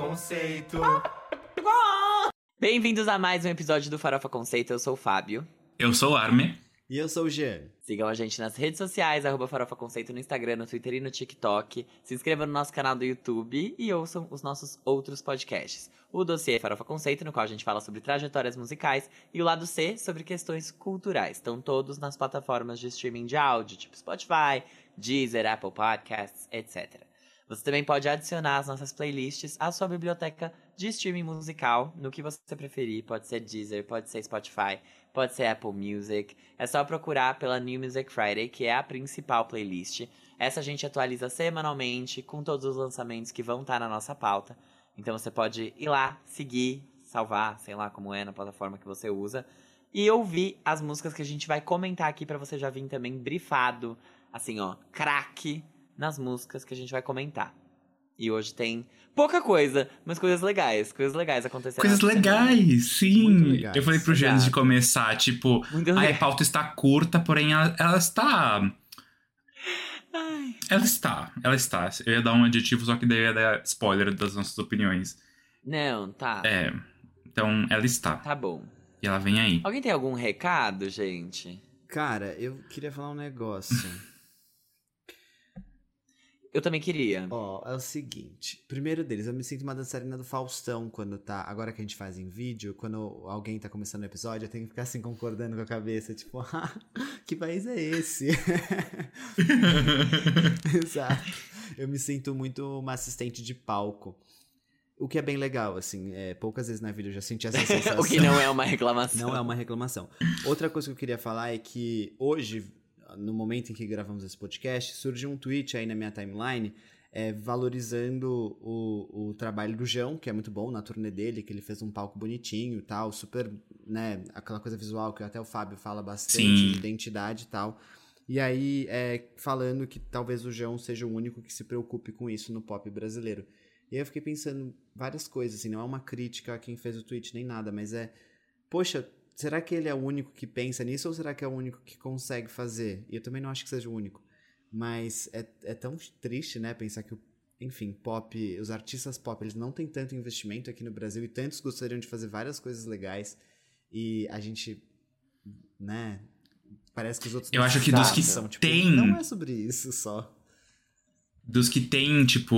Conceito. Bem-vindos a mais um episódio do Farofa Conceito. Eu sou o Fábio. Eu sou o Arme. E eu sou o Jean. Sigam a gente nas redes sociais, arroba Farofa Conceito no Instagram, no Twitter e no TikTok. Se inscrevam no nosso canal do YouTube e ouçam os nossos outros podcasts. O dossiê Farofa Conceito, no qual a gente fala sobre trajetórias musicais, e o lado C, sobre questões culturais. Estão todos nas plataformas de streaming de áudio, tipo Spotify, Deezer, Apple Podcasts, etc. Você também pode adicionar as nossas playlists à sua biblioteca de streaming musical, no que você preferir. Pode ser Deezer, pode ser Spotify, pode ser Apple Music. É só procurar pela New Music Friday, que é a principal playlist. Essa a gente atualiza semanalmente com todos os lançamentos que vão estar na nossa pauta. Então você pode ir lá, seguir, salvar, sei lá como é na plataforma que você usa, e ouvir as músicas que a gente vai comentar aqui para você já vir também brifado, assim ó, craque nas músicas que a gente vai comentar. E hoje tem pouca coisa, mas coisas legais. Coisas legais acontecendo. Coisas legais, sim. Legais. Eu falei pro Jean antes de começar, tipo, a pauta está curta, porém ela, ela está. Ai. Ela está, ela está. Eu ia dar um adjetivo, só que daí eu ia dar spoiler das nossas opiniões. Não, tá. É. Então, ela está. Tá bom. E ela vem aí. Alguém tem algum recado, gente? Cara, eu queria falar um negócio. Eu também queria. Ó, é o seguinte. Primeiro deles, eu me sinto uma dançarina do Faustão quando tá. Agora que a gente faz em vídeo, quando alguém tá começando o episódio, eu tenho que ficar assim concordando com a cabeça, tipo, ah, que país é esse? Exato. Eu me sinto muito uma assistente de palco. O que é bem legal, assim. É, poucas vezes na vida eu já senti essa sensação. o que não é uma reclamação. Não é uma reclamação. Outra coisa que eu queria falar é que hoje, no momento em que gravamos esse podcast, surgiu um tweet aí na minha timeline é, valorizando o, o trabalho do João, que é muito bom na turnê dele, que ele fez um palco bonitinho e tal, super, né, aquela coisa visual que até o Fábio fala bastante, Sim. de identidade e tal. E aí, é, falando que talvez o João seja o único que se preocupe com isso no pop brasileiro. E aí eu fiquei pensando várias coisas, assim, não é uma crítica a quem fez o tweet nem nada, mas é, poxa, será que ele é o único que pensa nisso ou será que é o único que consegue fazer? E eu também não acho que seja o único. Mas é, é tão triste, né, pensar que, o, enfim, pop, os artistas pop, eles não têm tanto investimento aqui no Brasil e tantos gostariam de fazer várias coisas legais e a gente, né, parece que os outros Eu acho que dos que são, tipo, tem- Não é sobre isso só. Dos que tem, tipo,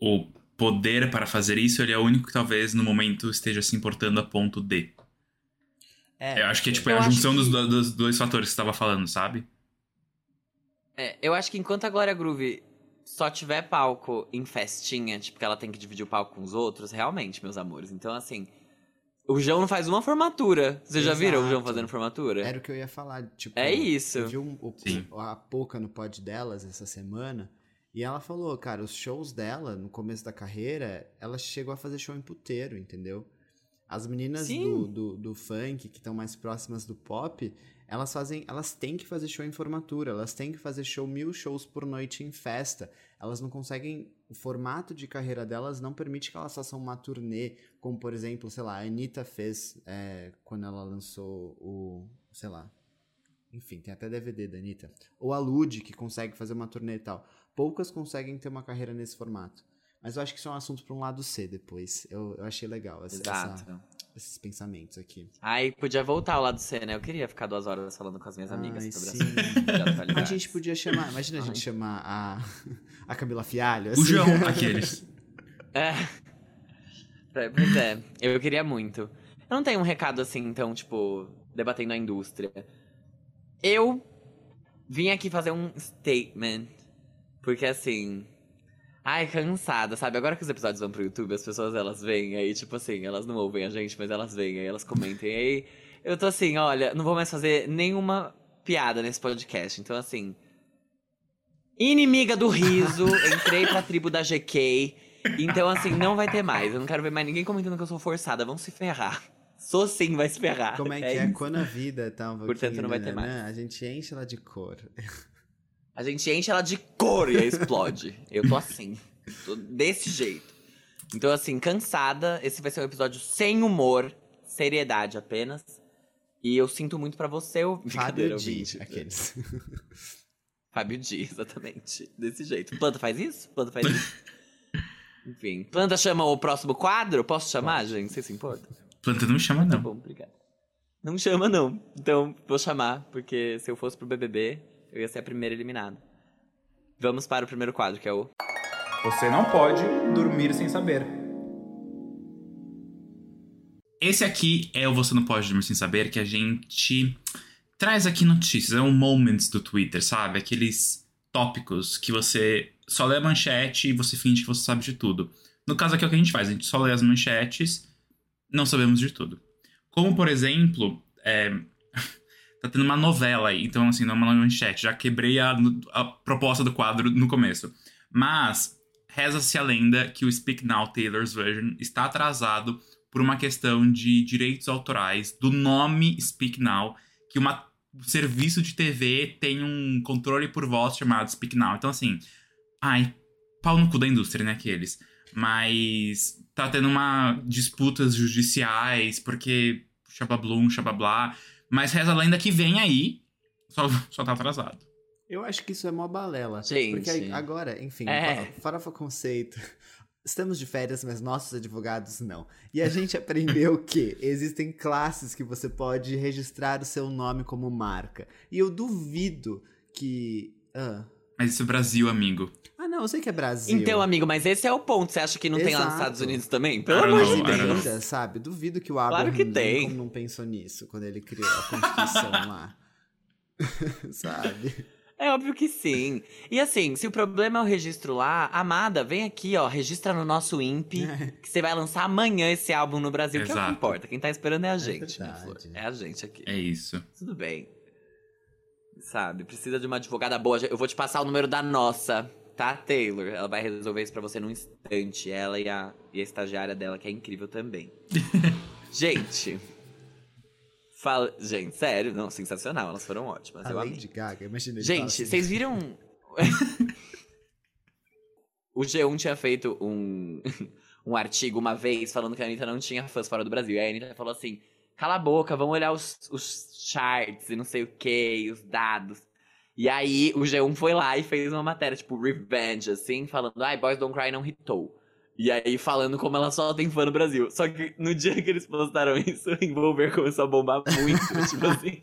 o poder para fazer isso, ele é o único que talvez no momento esteja se importando a ponto de. É, Eu acho que é tipo é a junção que- dos, do- dos dois fatores que você tava falando, sabe? É, eu acho que enquanto a Glória Groove só tiver palco em festinha, tipo, que ela tem que dividir o palco com os outros, realmente, meus amores. Então, assim, o João não faz uma formatura. Vocês já viram o João Exato. fazendo formatura? Era o que eu ia falar, tipo... É isso. Eu vi um- o- a Poca no pod delas essa semana, e ela falou, cara, os shows dela, no começo da carreira, ela chegou a fazer show em puteiro, entendeu? As meninas do, do, do funk, que estão mais próximas do pop, elas fazem, elas têm que fazer show em formatura, elas têm que fazer show mil shows por noite em festa. Elas não conseguem, o formato de carreira delas não permite que elas façam uma turnê, como por exemplo, sei lá, a Anitta fez é, quando ela lançou o, sei lá, enfim, tem até DVD da Anitta. Ou a Lud, que consegue fazer uma turnê e tal. Poucas conseguem ter uma carreira nesse formato. Mas eu acho que isso é um assunto para um lado C depois. Eu, eu achei legal essa- Exato. essa- esses pensamentos aqui. Ai, podia voltar ao lado C, né? Eu queria ficar duas horas falando com as minhas amigas Ai, sobre sim. atualidades. A gente podia chamar, imagina a gente Ai. chamar a, a Camila Fialho. O assim. João, aqueles. É. É, Pois é, eu queria muito. Eu não tenho um recado assim, então, tipo, debatendo a indústria. Eu vim aqui fazer um statement. Porque assim. Ai, cansada, sabe? Agora que os episódios vão pro YouTube, as pessoas elas vêm aí, tipo assim, elas não ouvem a gente, mas elas vêm aí, elas comentem aí. Eu tô assim, olha, não vou mais fazer nenhuma piada nesse podcast. Então, assim. Inimiga do riso, entrei pra tribo da GK. Então, assim, não vai ter mais. Eu não quero ver mais ninguém comentando que eu sou forçada. Vão se ferrar. Sou sim, vai se ferrar. Como é que é? isso. Quando a vida tá um Portanto, não vai ter mais. né, A gente enche ela de cor. A gente enche ela de cor e aí explode. Eu tô assim. Tô desse jeito. Então, assim, cansada. Esse vai ser um episódio sem humor, seriedade apenas. E eu sinto muito pra você, o Fábio Di, ouvinte. aqueles. Fábio Di, exatamente. Desse jeito. Planta faz isso? Planta faz isso? Enfim. Planta chama o próximo quadro? Posso chamar, gente? Você se importa? Planta não chama, Tá não. bom, obrigado. Não chama, não. Então, vou chamar, porque se eu fosse pro BBB, eu ia ser a primeira eliminada. Vamos para o primeiro quadro, que é o... Você não pode dormir sem saber. Esse aqui é o Você Não Pode Dormir Sem Saber, que a gente traz aqui notícias. É um moments do Twitter, sabe? Aqueles tópicos que você só lê a manchete e você finge que você sabe de tudo. No caso aqui é o que a gente faz, a gente só lê as manchetes, não sabemos de tudo. Como, por exemplo, é, tá tendo uma novela aí, então assim, não é uma manchete, já quebrei a, a proposta do quadro no começo. Mas reza-se a lenda que o Speak Now Taylor's Version está atrasado por uma questão de direitos autorais do nome Speak Now, que uma, um serviço de TV tem um controle por voz chamado Speak Now. Então, assim, ai, pau no cu da indústria, né, aqueles. Mas tá tendo uma disputas judiciais, porque xabablum, xabablá. Mas reza a lenda que vem aí, só, só tá atrasado. Eu acho que isso é mó balela. Gente. Porque aí- agora, enfim, É. fa- farofa conceito. Estamos de férias, mas nossos advogados não. E a gente aprendeu que existem classes que você pode registrar o seu nome como marca. E eu duvido que. Ah, Mas isso é Brasil, amigo. Não, eu sei que é Brasil. Então, amigo, mas esse é o ponto. Você acha que não tem lá nos Exato. Estados Unidos também? Pelo amor de. Deus. Ainda, sabe? Duvido que o Abraham Claro que tem. Não pensou nisso quando ele criou a Constituição lá. sabe? É óbvio que sim. E assim, se o problema é o registro lá, amada, vem aqui, ó, registra no nosso INPE, que você vai lançar amanhã esse álbum no Brasil, que é o que Exato. importa. Quem tá esperando é a gente, né, verdade. Flor? É a gente aqui. É isso. Tudo bem. Sabe, precisa de uma advogada boa. Eu vou te passar o número da nossa, tá, Taylor? Ela vai resolver isso pra você num instante. Ela e a, e a estagiária dela, que é incrível também. gente. Fala. Gente, sério, não, sensacional. Elas foram ótimas. A eu amei. Lady Gaga, imagina Gente, assim. vocês viram. o G1 tinha feito um, um artigo uma vez falando que a Anitta não tinha fãs fora do Brasil. E a Anitta falou assim: cala a boca, vamos olhar os, os charts e não sei o que, os dados. E aí o G1 foi lá e fez uma matéria, tipo, revenge, assim, falando, ai, Boys Don't Cry não hitou. E aí falando como ela só tem fã no Brasil. Só que no dia que eles postaram isso, o Envolver começou a bombar muito, tipo assim.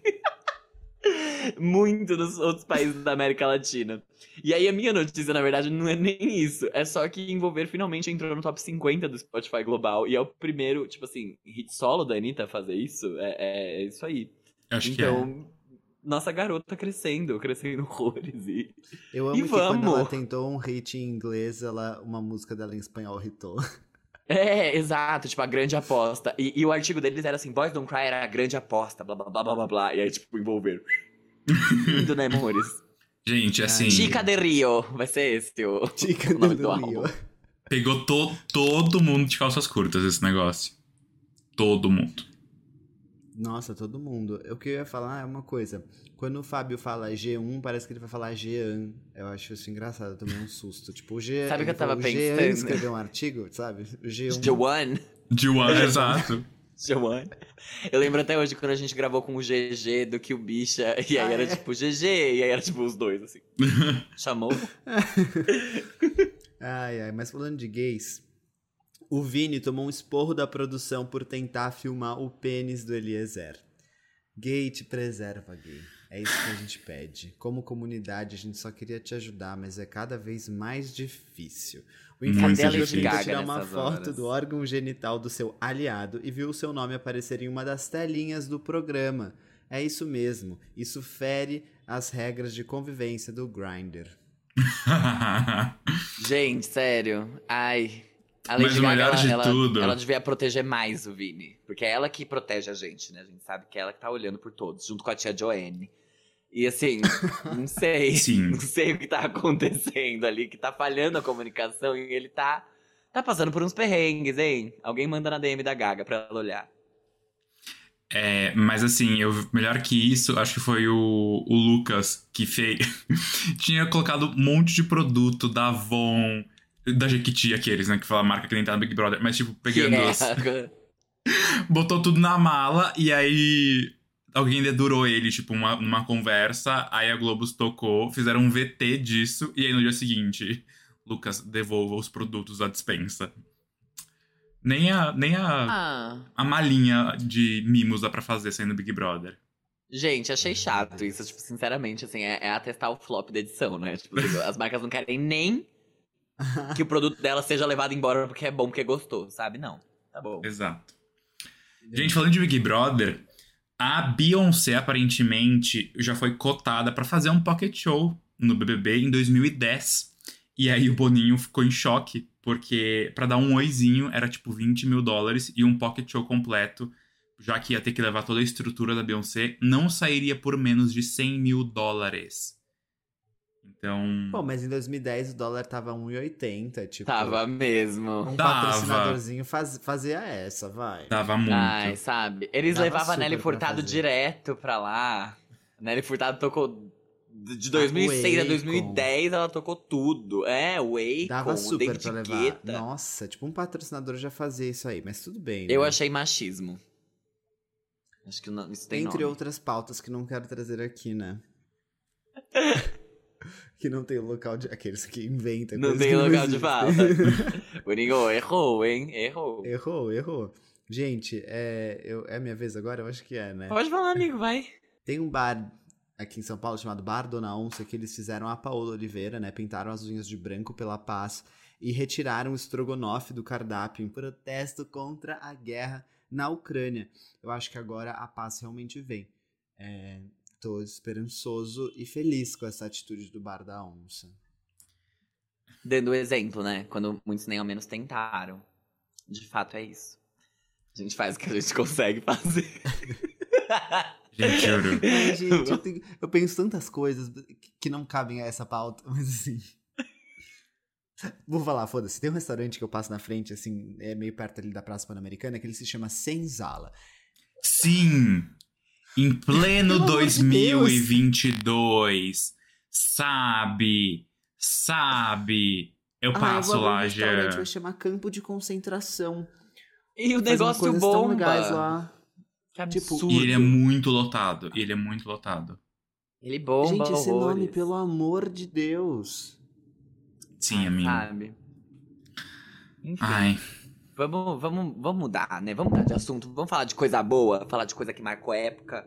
muito nos outros países da América Latina. E aí a minha notícia, na verdade, não é nem isso. É só que Envolver finalmente entrou no top 50 do Spotify Global. E é o primeiro, tipo assim, hit solo da Anitta a fazer isso. É, é- é isso aí. Acho que é. Nossa garota crescendo, crescendo horrores. E... Eu amo E que quando ela vamos. tentou um hit em inglês, ela, uma música dela em espanhol hitou. É, exato, tipo, a grande aposta. E, e o artigo deles era assim, Boys Don't Cry era a grande aposta, blá blá blá blá blá blá. E aí, tipo, Envolver. Lindo, né, amores? Gente, assim. Chica de Rio, vai ser esse o, Chica o nome do do Rio. álbum. Pegou to todo mundo de calças curtas esse negócio. Todo mundo. Nossa, todo mundo. O que eu ia falar é uma coisa. Quando o Fábio fala G1, parece que ele vai falar Jean. Eu acho isso engraçado, eu tomei um susto. Tipo, o Jean. Sabe o que eu tava o Jean pensando? escreveu um artigo, sabe? O G1. Joanne. De One, exato. Joanne. Eu lembro até hoje quando a gente gravou com o GG do que o Bicha, e aí Ah, era é? tipo GG, e aí era tipo os dois, assim. Chamou? Ai, ai, mas falando de gays, o Vini tomou um esporro da produção por tentar filmar o pênis do Eliezer. Gay te preserva, gay. É isso que a gente pede. Como comunidade, a gente só queria te ajudar, mas é cada vez mais difícil. O influenciador difícil. tentou tirar uma foto horas. do órgão genital do seu aliado e viu o seu nome aparecer em uma das telinhas do programa. É isso mesmo. Isso fere as regras de convivência do Grindr. Gente, sério. Ai. A Mas o melhor ela, de ela, tudo- ela devia proteger mais o Vini. Porque é ela que protege a gente, né? A gente sabe que é ela que tá olhando por todos, junto com a tia Joanne. E assim, não sei. Sim. Não sei o que tá acontecendo ali, que tá falhando a comunicação e ele tá. Tá passando por uns perrengues, hein? Alguém manda na DM da Gaga pra ela olhar. É, mas assim, eu, melhor que isso, acho que foi o, o Lucas que fez. Tinha colocado um monte de produto da Avon, da Jequiti, aqueles, né? Que fala a marca que nem tá no Big Brother, mas tipo, pegando as, Yeah. botou tudo na mala e aí alguém dedurou ele, tipo, uma, numa conversa. Aí a Globo tocou, fizeram um VT disso, e aí no dia seguinte, Lucas, devolva os produtos da dispensa. Nem a, nem a, Ah. a malinha de mimos dá pra fazer saindo Big Brother. Gente, achei chato isso, tipo, sinceramente, assim, é, é atestar o flop da edição, né? Tipo, as marcas não querem nem que o produto dela seja levado embora porque é bom, porque gostou, sabe? Não. Tá bom. Exato. Gente, falando de Big Brother, a Beyoncé aparentemente já foi cotada pra fazer um pocket show no BBB em 2010. E aí o Boninho ficou em choque, porque pra dar um oizinho era tipo 20 mil dólares e um pocket show completo, já que ia ter que levar toda a estrutura da Beyoncé, não sairia por menos de 100 mil dólares. Então. Pô, mas em 2010 o dólar tava 1,80, tipo... Tava mesmo. Um Tava. patrocinadorzinho faz- fazia essa, vai. Dava muito. Ai, sabe? Eles Dava levavam Nelly Furtado direto pra lá. A Nelly Furtado tocou. De 2006 a Akon. 2010, ela tocou tudo. É, o Akon, Dava super David pra levar. Guetta. Nossa, tipo, um patrocinador já fazia isso aí, mas tudo bem. Eu né? achei machismo. Acho que não- isso tem Entre nome. outras pautas que não quero trazer aqui, né? que não tem local de. Aqueles que inventam. Não tem local de existem. fala. O Ringo errou, hein? Errou. errou, errou. Gente, é, eu, é minha vez agora? Eu acho que é, né? Pode falar, amigo, vai. Tem um bar aqui em São Paulo chamado Bar Dona Onça que eles fizeram a Paola Oliveira, né? Pintaram as unhas de branco pela paz e retiraram o estrogonofe do cardápio em protesto contra a guerra na Ucrânia. Eu acho que agora a paz realmente vem. É, tô esperançoso e feliz com essa atitude do Bar da Onça. Dando o exemplo, né? Quando muitos nem ao menos tentaram. De fato, é isso. A gente faz o que a gente consegue fazer. Gente, juro. Ai, gente, eu, tenho- eu penso tantas coisas que- que não cabem a essa pauta, mas assim. Vou falar, foda-se. Tem um restaurante que eu passo na frente, assim, é meio perto ali da Praça Pan-Americana, que ele se chama Senzala. Sim! Em pleno Pelo amor de 2022. Sabe? Sabe? Eu Ah, passo eu vou lá um já. vai chamar Campo de Concentração. E o negócio bomba. lá. Que Tipo. E ele é muito lotado. Ele é muito lotado. Ele bomba gente, esse horrores. nome, pelo amor de Deus. Sim, amigo. Sabe? Enfim, Ai, vamos, vamos, vamos mudar, né? Vamos mudar de assunto. Vamos falar de coisa boa, falar de coisa que marcou época.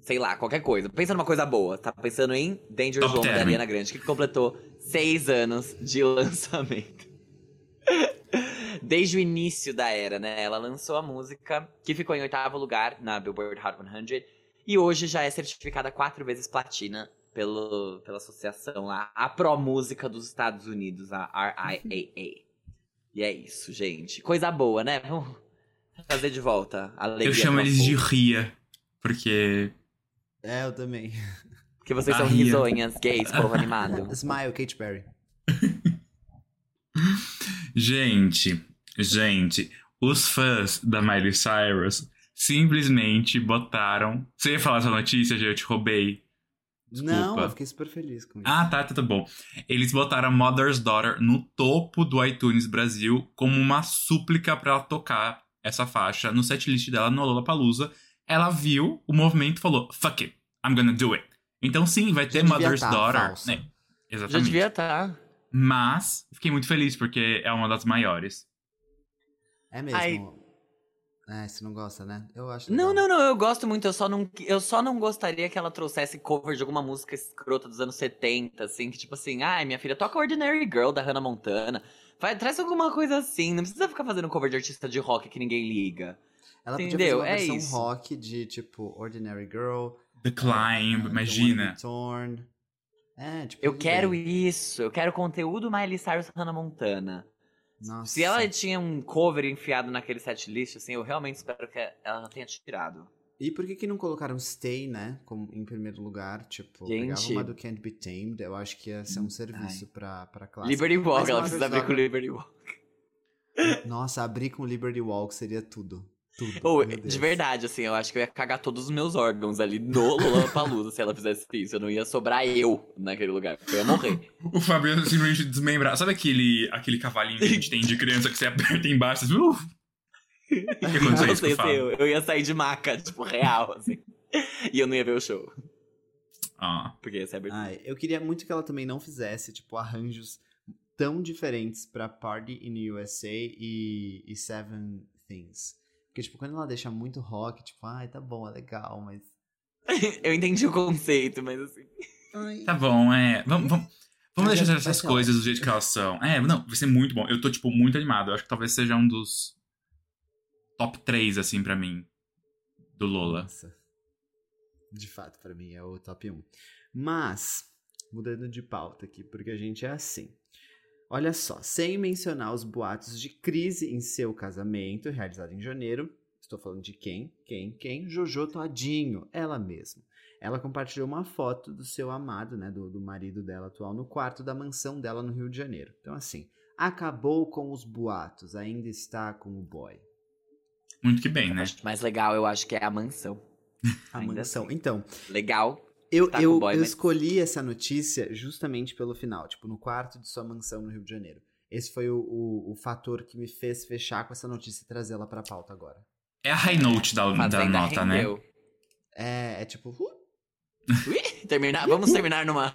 Sei lá, qualquer coisa. Pensa numa coisa boa. Tá pensando em Danger Top Zone da Term. Ariana Grande, que completou seis anos de lançamento. Desde o início da era, né? Ela lançou a música, que ficou em oitavo lugar na Billboard Hot 100. E hoje já é certificada quatro vezes platina pelo, pela associação lá, a Pro Música dos Estados Unidos, a RIAA. E é isso, gente. Coisa boa, né? Vamos trazer de volta a alegria eu chamo eles de. Ria. Porque. É, eu também. Porque vocês a são Ria. risonhas, gays, povo animado. Smile, Katy Perry. Gente, gente, os fãs da Miley Cyrus simplesmente botaram. Você ia falar essa notícia, já eu te roubei. Não, Desculpa. eu fiquei super feliz com isso. Ah, tá, tá, tá bom. Eles botaram Mother's Daughter no topo do iTunes Brasil como uma súplica pra ela tocar essa faixa no setlist dela no Lollapalooza. Ela viu o movimento e falou: Fuck it, I'm gonna do it. Então, sim, vai ter devia Mother's tá, Daughter. falsa. né? Já Exatamente. devia tá. estar. Mas fiquei muito feliz porque é uma das maiores. É mesmo. Ai. É, você não gosta, né? Eu acho. Não, legal. não, não, eu gosto muito. Eu só não, eu só não gostaria que ela trouxesse cover de alguma música escrota dos anos 70, assim, que tipo assim, ai, minha filha, toca Ordinary Girl da Hannah Montana. Vai, traz alguma coisa assim. Não precisa ficar fazendo cover de artista de rock que ninguém liga. Ela podia Entendeu? fazer uma É versão isso. rock de tipo Ordinary Girl. The Climb, uh, imagina. Be Torn. É, tipo. Eu quero isso. Eu quero conteúdo Miley Cyrus Hannah Montana. Nossa. Se ela tinha um cover enfiado naquele setlist, assim, eu realmente espero que ela tenha tirado. E por que que não colocaram Stay, né? Como em primeiro lugar? Tipo, Gente. pegava uma do Can't Be Tamed. Eu acho que ia ser um serviço pra, pra classe. Liberty Walk, ela precisa abrir com Liberty Walk. Nossa, abrir com Liberty Walk seria tudo. Tudo. Deus. de verdade, assim, eu acho que eu ia cagar todos os meus órgãos ali no Lollapalooza se ela fizesse isso. Eu não ia sobrar eu naquele lugar, eu ia morrer. O ia simplesmente desmembrar. Sabe aquele, aquele cavalinho que a gente tem de criança que você aperta embaixo? Você... Uh! O que aconteceu isso sei eu, eu ia sair de maca, tipo, real, assim. E eu não ia ver o show. Ah. Porque essa é a abertura. Ai, eu queria muito que ela também não fizesse, tipo, arranjos tão diferentes pra Party in the USA e, e Seven Things. Porque, tipo, quando ela deixa muito rock, tipo, ai, tá bom, é legal, mas. Eu entendi o conceito, mas assim. Ai. Tá bom, é. Vamos, vamos, vamos deixar essas coisas do jeito que elas são. É, não, vai ser muito bom. Eu tô, tipo, muito animado. Eu acho que talvez seja um dos top 3, assim, pra mim. Do Lola. Nossa. De fato, pra mim é o top 1. Mas, mudando de pauta aqui, porque a gente é assim. Olha só, sem mencionar os boatos de crise em seu casamento, realizado em janeiro. Estou falando de quem? Quem? Quem? Jojo Todinho, ela mesma. Ela compartilhou uma foto do seu amado, né, do, do marido dela atual, no quarto da mansão dela no Rio de Janeiro. Então, assim, acabou com os boatos, ainda está com o boy. Muito que bem, A né? parte mais legal, eu acho que é a mansão. A Ainda mansão. assim. Então, Legal. Eu, Tá eu, boy, eu mas- escolhi essa notícia justamente pelo final, tipo, no quarto de sua mansão no Rio de Janeiro. Esse foi o, o, o fator que me fez fechar com essa notícia e trazê-la pra pauta agora. É a high note da, da nota, né? rendeu. É, é tipo, uh, Ui, terminar, vamos terminar numa.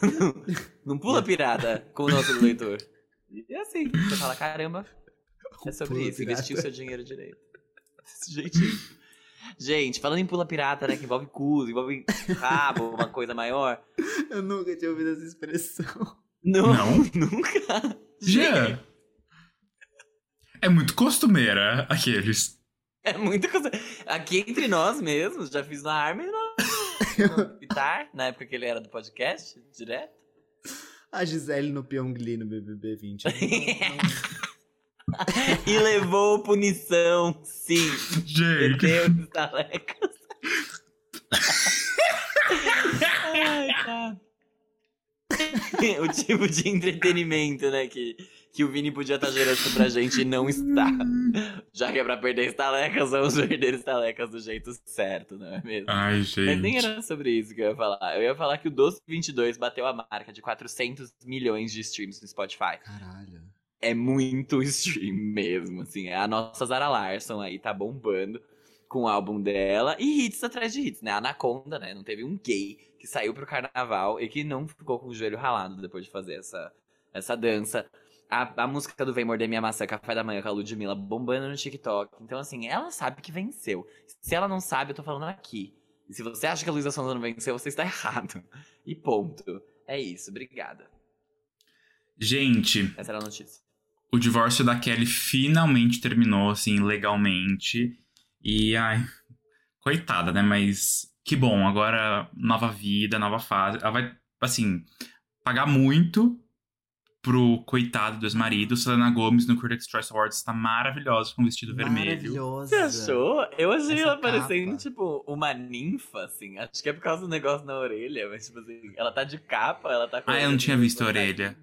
Num pula pirata com o nosso leitor. E assim, você fala, caramba, é sobre Pula isso, pirata. investir o seu dinheiro direito. Desse jeitinho. Gente, falando em pula pirata, né, que envolve cus, envolve rabo, uma coisa maior. eu nunca tinha ouvido essa expressão. Não, Não? nunca. Já. É muito costumeira aqueles. É muita coisa. Aqui entre nós mesmos, já fiz na Armin no, no Pitar, na época que ele era do podcast, direto. A Gisele no Pyongli no BBB 20. Não, E levou punição, sim. Gente. Perdeu os talecas. Ai, tá. O tipo de entretenimento, né, que, que o Vini podia estar gerando pra gente e não está. Já que é pra perder estalecas, vamos perder estalecas do jeito certo, não é mesmo? Ai, Mas nem gente. era sobre isso que eu ia falar. Eu ia falar que o Doce 22 bateu a marca de 400 milhões de streams no Spotify. Caralho. É muito stream mesmo, assim. A nossa Zara Larson aí tá bombando com o álbum dela e hits atrás de hits, né? Anaconda, né? Não teve um gay que saiu pro carnaval e que não ficou com o joelho ralado depois de fazer essa, essa dança. A, a música do Vem Morder Minha Maçã, Café da Manhã, com a Ludmilla, bombando no TikTok. Então, assim, ela sabe que venceu. Se ela não sabe, eu tô falando aqui. E se você acha que a Luísa Sonza não venceu, você está errado. E ponto. É isso, obrigada. Gente, Essa era a notícia. O divórcio da Kelly finalmente terminou, assim, legalmente. E, ai, coitada, né? Mas que bom, agora nova vida, nova fase. Ela vai, assim, pagar muito pro coitado do ex-marido. Selena Gomez no Critics' Choice Awards está maravilhosa com um vestido vermelho. Maravilhosa. Você achou? Eu achei Essa ela parecendo, capa. tipo, uma ninfa, assim. Acho que é por causa do negócio na orelha, mas, tipo assim, ela tá de capa, ela tá com. Ah, eu não tinha visto a orelha.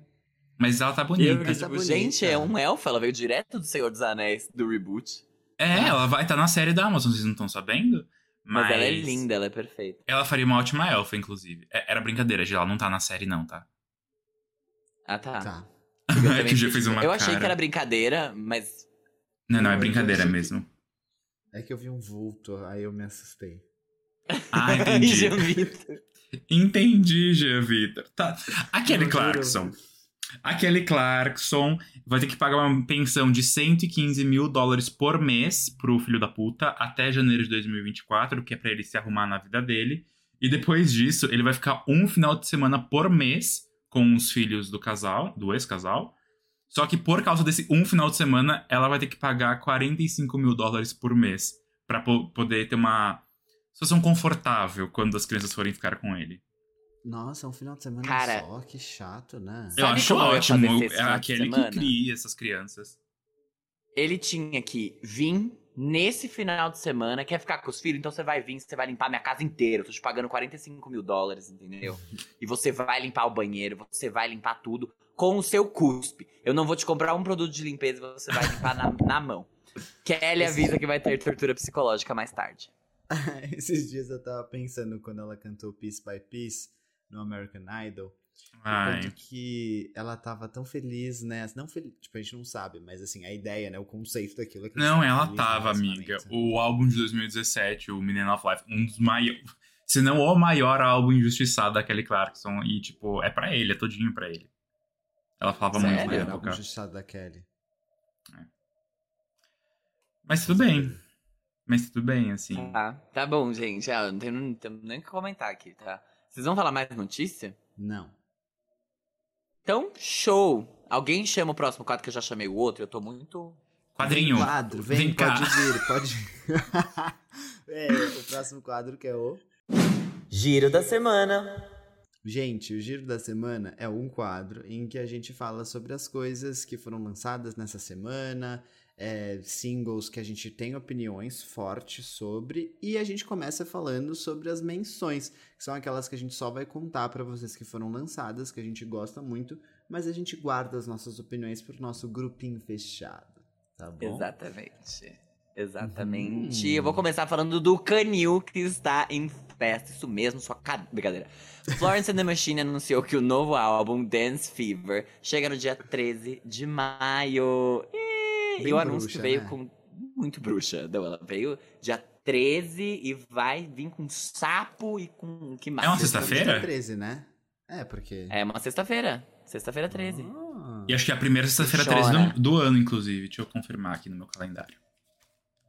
Mas ela tá eu bonita. Tá tipo, bonita. gente, é um elfo, ela veio direto do Senhor dos Anéis, do reboot. É, ela vai estar na série da Amazon, vocês não estão sabendo? Mas... ela é linda, ela é perfeita. Ela faria uma ótima elfa, inclusive. É- Era brincadeira, Gil, ela não tá na série, não, tá? Ah, tá. Tá. Eu É que tipo, uma Eu achei cara. que era brincadeira, mas. Não, não, é brincadeira achei mesmo. É que eu vi um vulto, aí eu me assustei. Ah, entendi. Jean Vitor. entendi, Gia Vitor. Tá. A Kelly Não, Clarkson. juro. A Kelly Clarkson vai ter que pagar uma pensão de 115 mil dólares por mês pro filho da puta até janeiro de 2024, que é pra ele se arrumar na vida dele. E depois disso, ele vai ficar um final de semana por mês com os filhos do casal, do ex-casal. Só que por causa desse um final de semana, ela vai ter que pagar 45 mil dólares por mês pra po- poder ter uma situação confortável quando as crianças forem ficar com ele. Nossa, um final de semana Cara- só, que chato, né? Eu Sabe acho eu ótimo. esse É aquele que cria essas crianças. Ele tinha que vir nesse final de semana, quer ficar com os filhos, então você vai vir, você vai limpar minha casa inteira. Eu tô te pagando 45 mil dólares, entendeu? E você vai limpar o banheiro, você vai limpar tudo com o seu cuspe. Eu não vou te comprar um produto de limpeza e você vai limpar na, na mão. Kelly avisa que vai ter tortura psicológica mais tarde. Esses dias eu tava pensando quando ela cantou Piece by Piece no American Idol. o Ai. quanto que ela tava tão feliz, né? Não feliz, tipo, a gente não sabe, mas assim, a ideia, né? O conceito daquilo é Não, ela tava, amiga. relacionamento. O álbum de 2017, o Menino of Life, um dos maiores. Se não o maior álbum injustiçado da Kelly Clarkson. E, tipo, é pra ele, é todinho pra ele. Ela falava muito Sério? na Era algo época. injustiçado da Kelly. Mas tudo bem. Mas tudo bem, assim. Tá, tá bom, gente. Ah, não tenho nem o que comentar aqui, tá? Vocês vão falar mais notícia? Não. Então, show! Alguém chama o próximo quadro que eu já chamei o outro, eu tô muito. Quadrinho. Quadro, vem, Vem cá. pode vir, pode É, o próximo quadro que é o... Giro da semana. Gente, o Giro da Semana é um quadro em que a gente fala sobre as coisas que foram lançadas nessa semana, é, singles que a gente tem opiniões fortes sobre, e a gente começa falando sobre as menções, que são aquelas que a gente só vai contar pra vocês que foram lançadas, que a gente gosta muito, mas a gente guarda as nossas opiniões pro nosso grupinho fechado, tá bom? Exatamente. Exatamente. Hum. Eu vou começar falando do Canil que está em festa. Isso mesmo, sua cara. Brincadeira. Florence and the Machine anunciou que o novo álbum, Dance Fever, chega no dia 13 de maio. E, Bem e o anúncio bruxa, veio né? com. Muito bruxa. Não, ela veio dia 13 e vai vir com sapo e com. Que mais? É uma Sexta-feira sexta-feira? 13, né? É, porque... É uma sexta-feira. Sexta-feira 13. Ah. E acho que é a primeira sexta-feira Chora. 13 do, do ano, inclusive. Deixa eu confirmar aqui no meu calendário.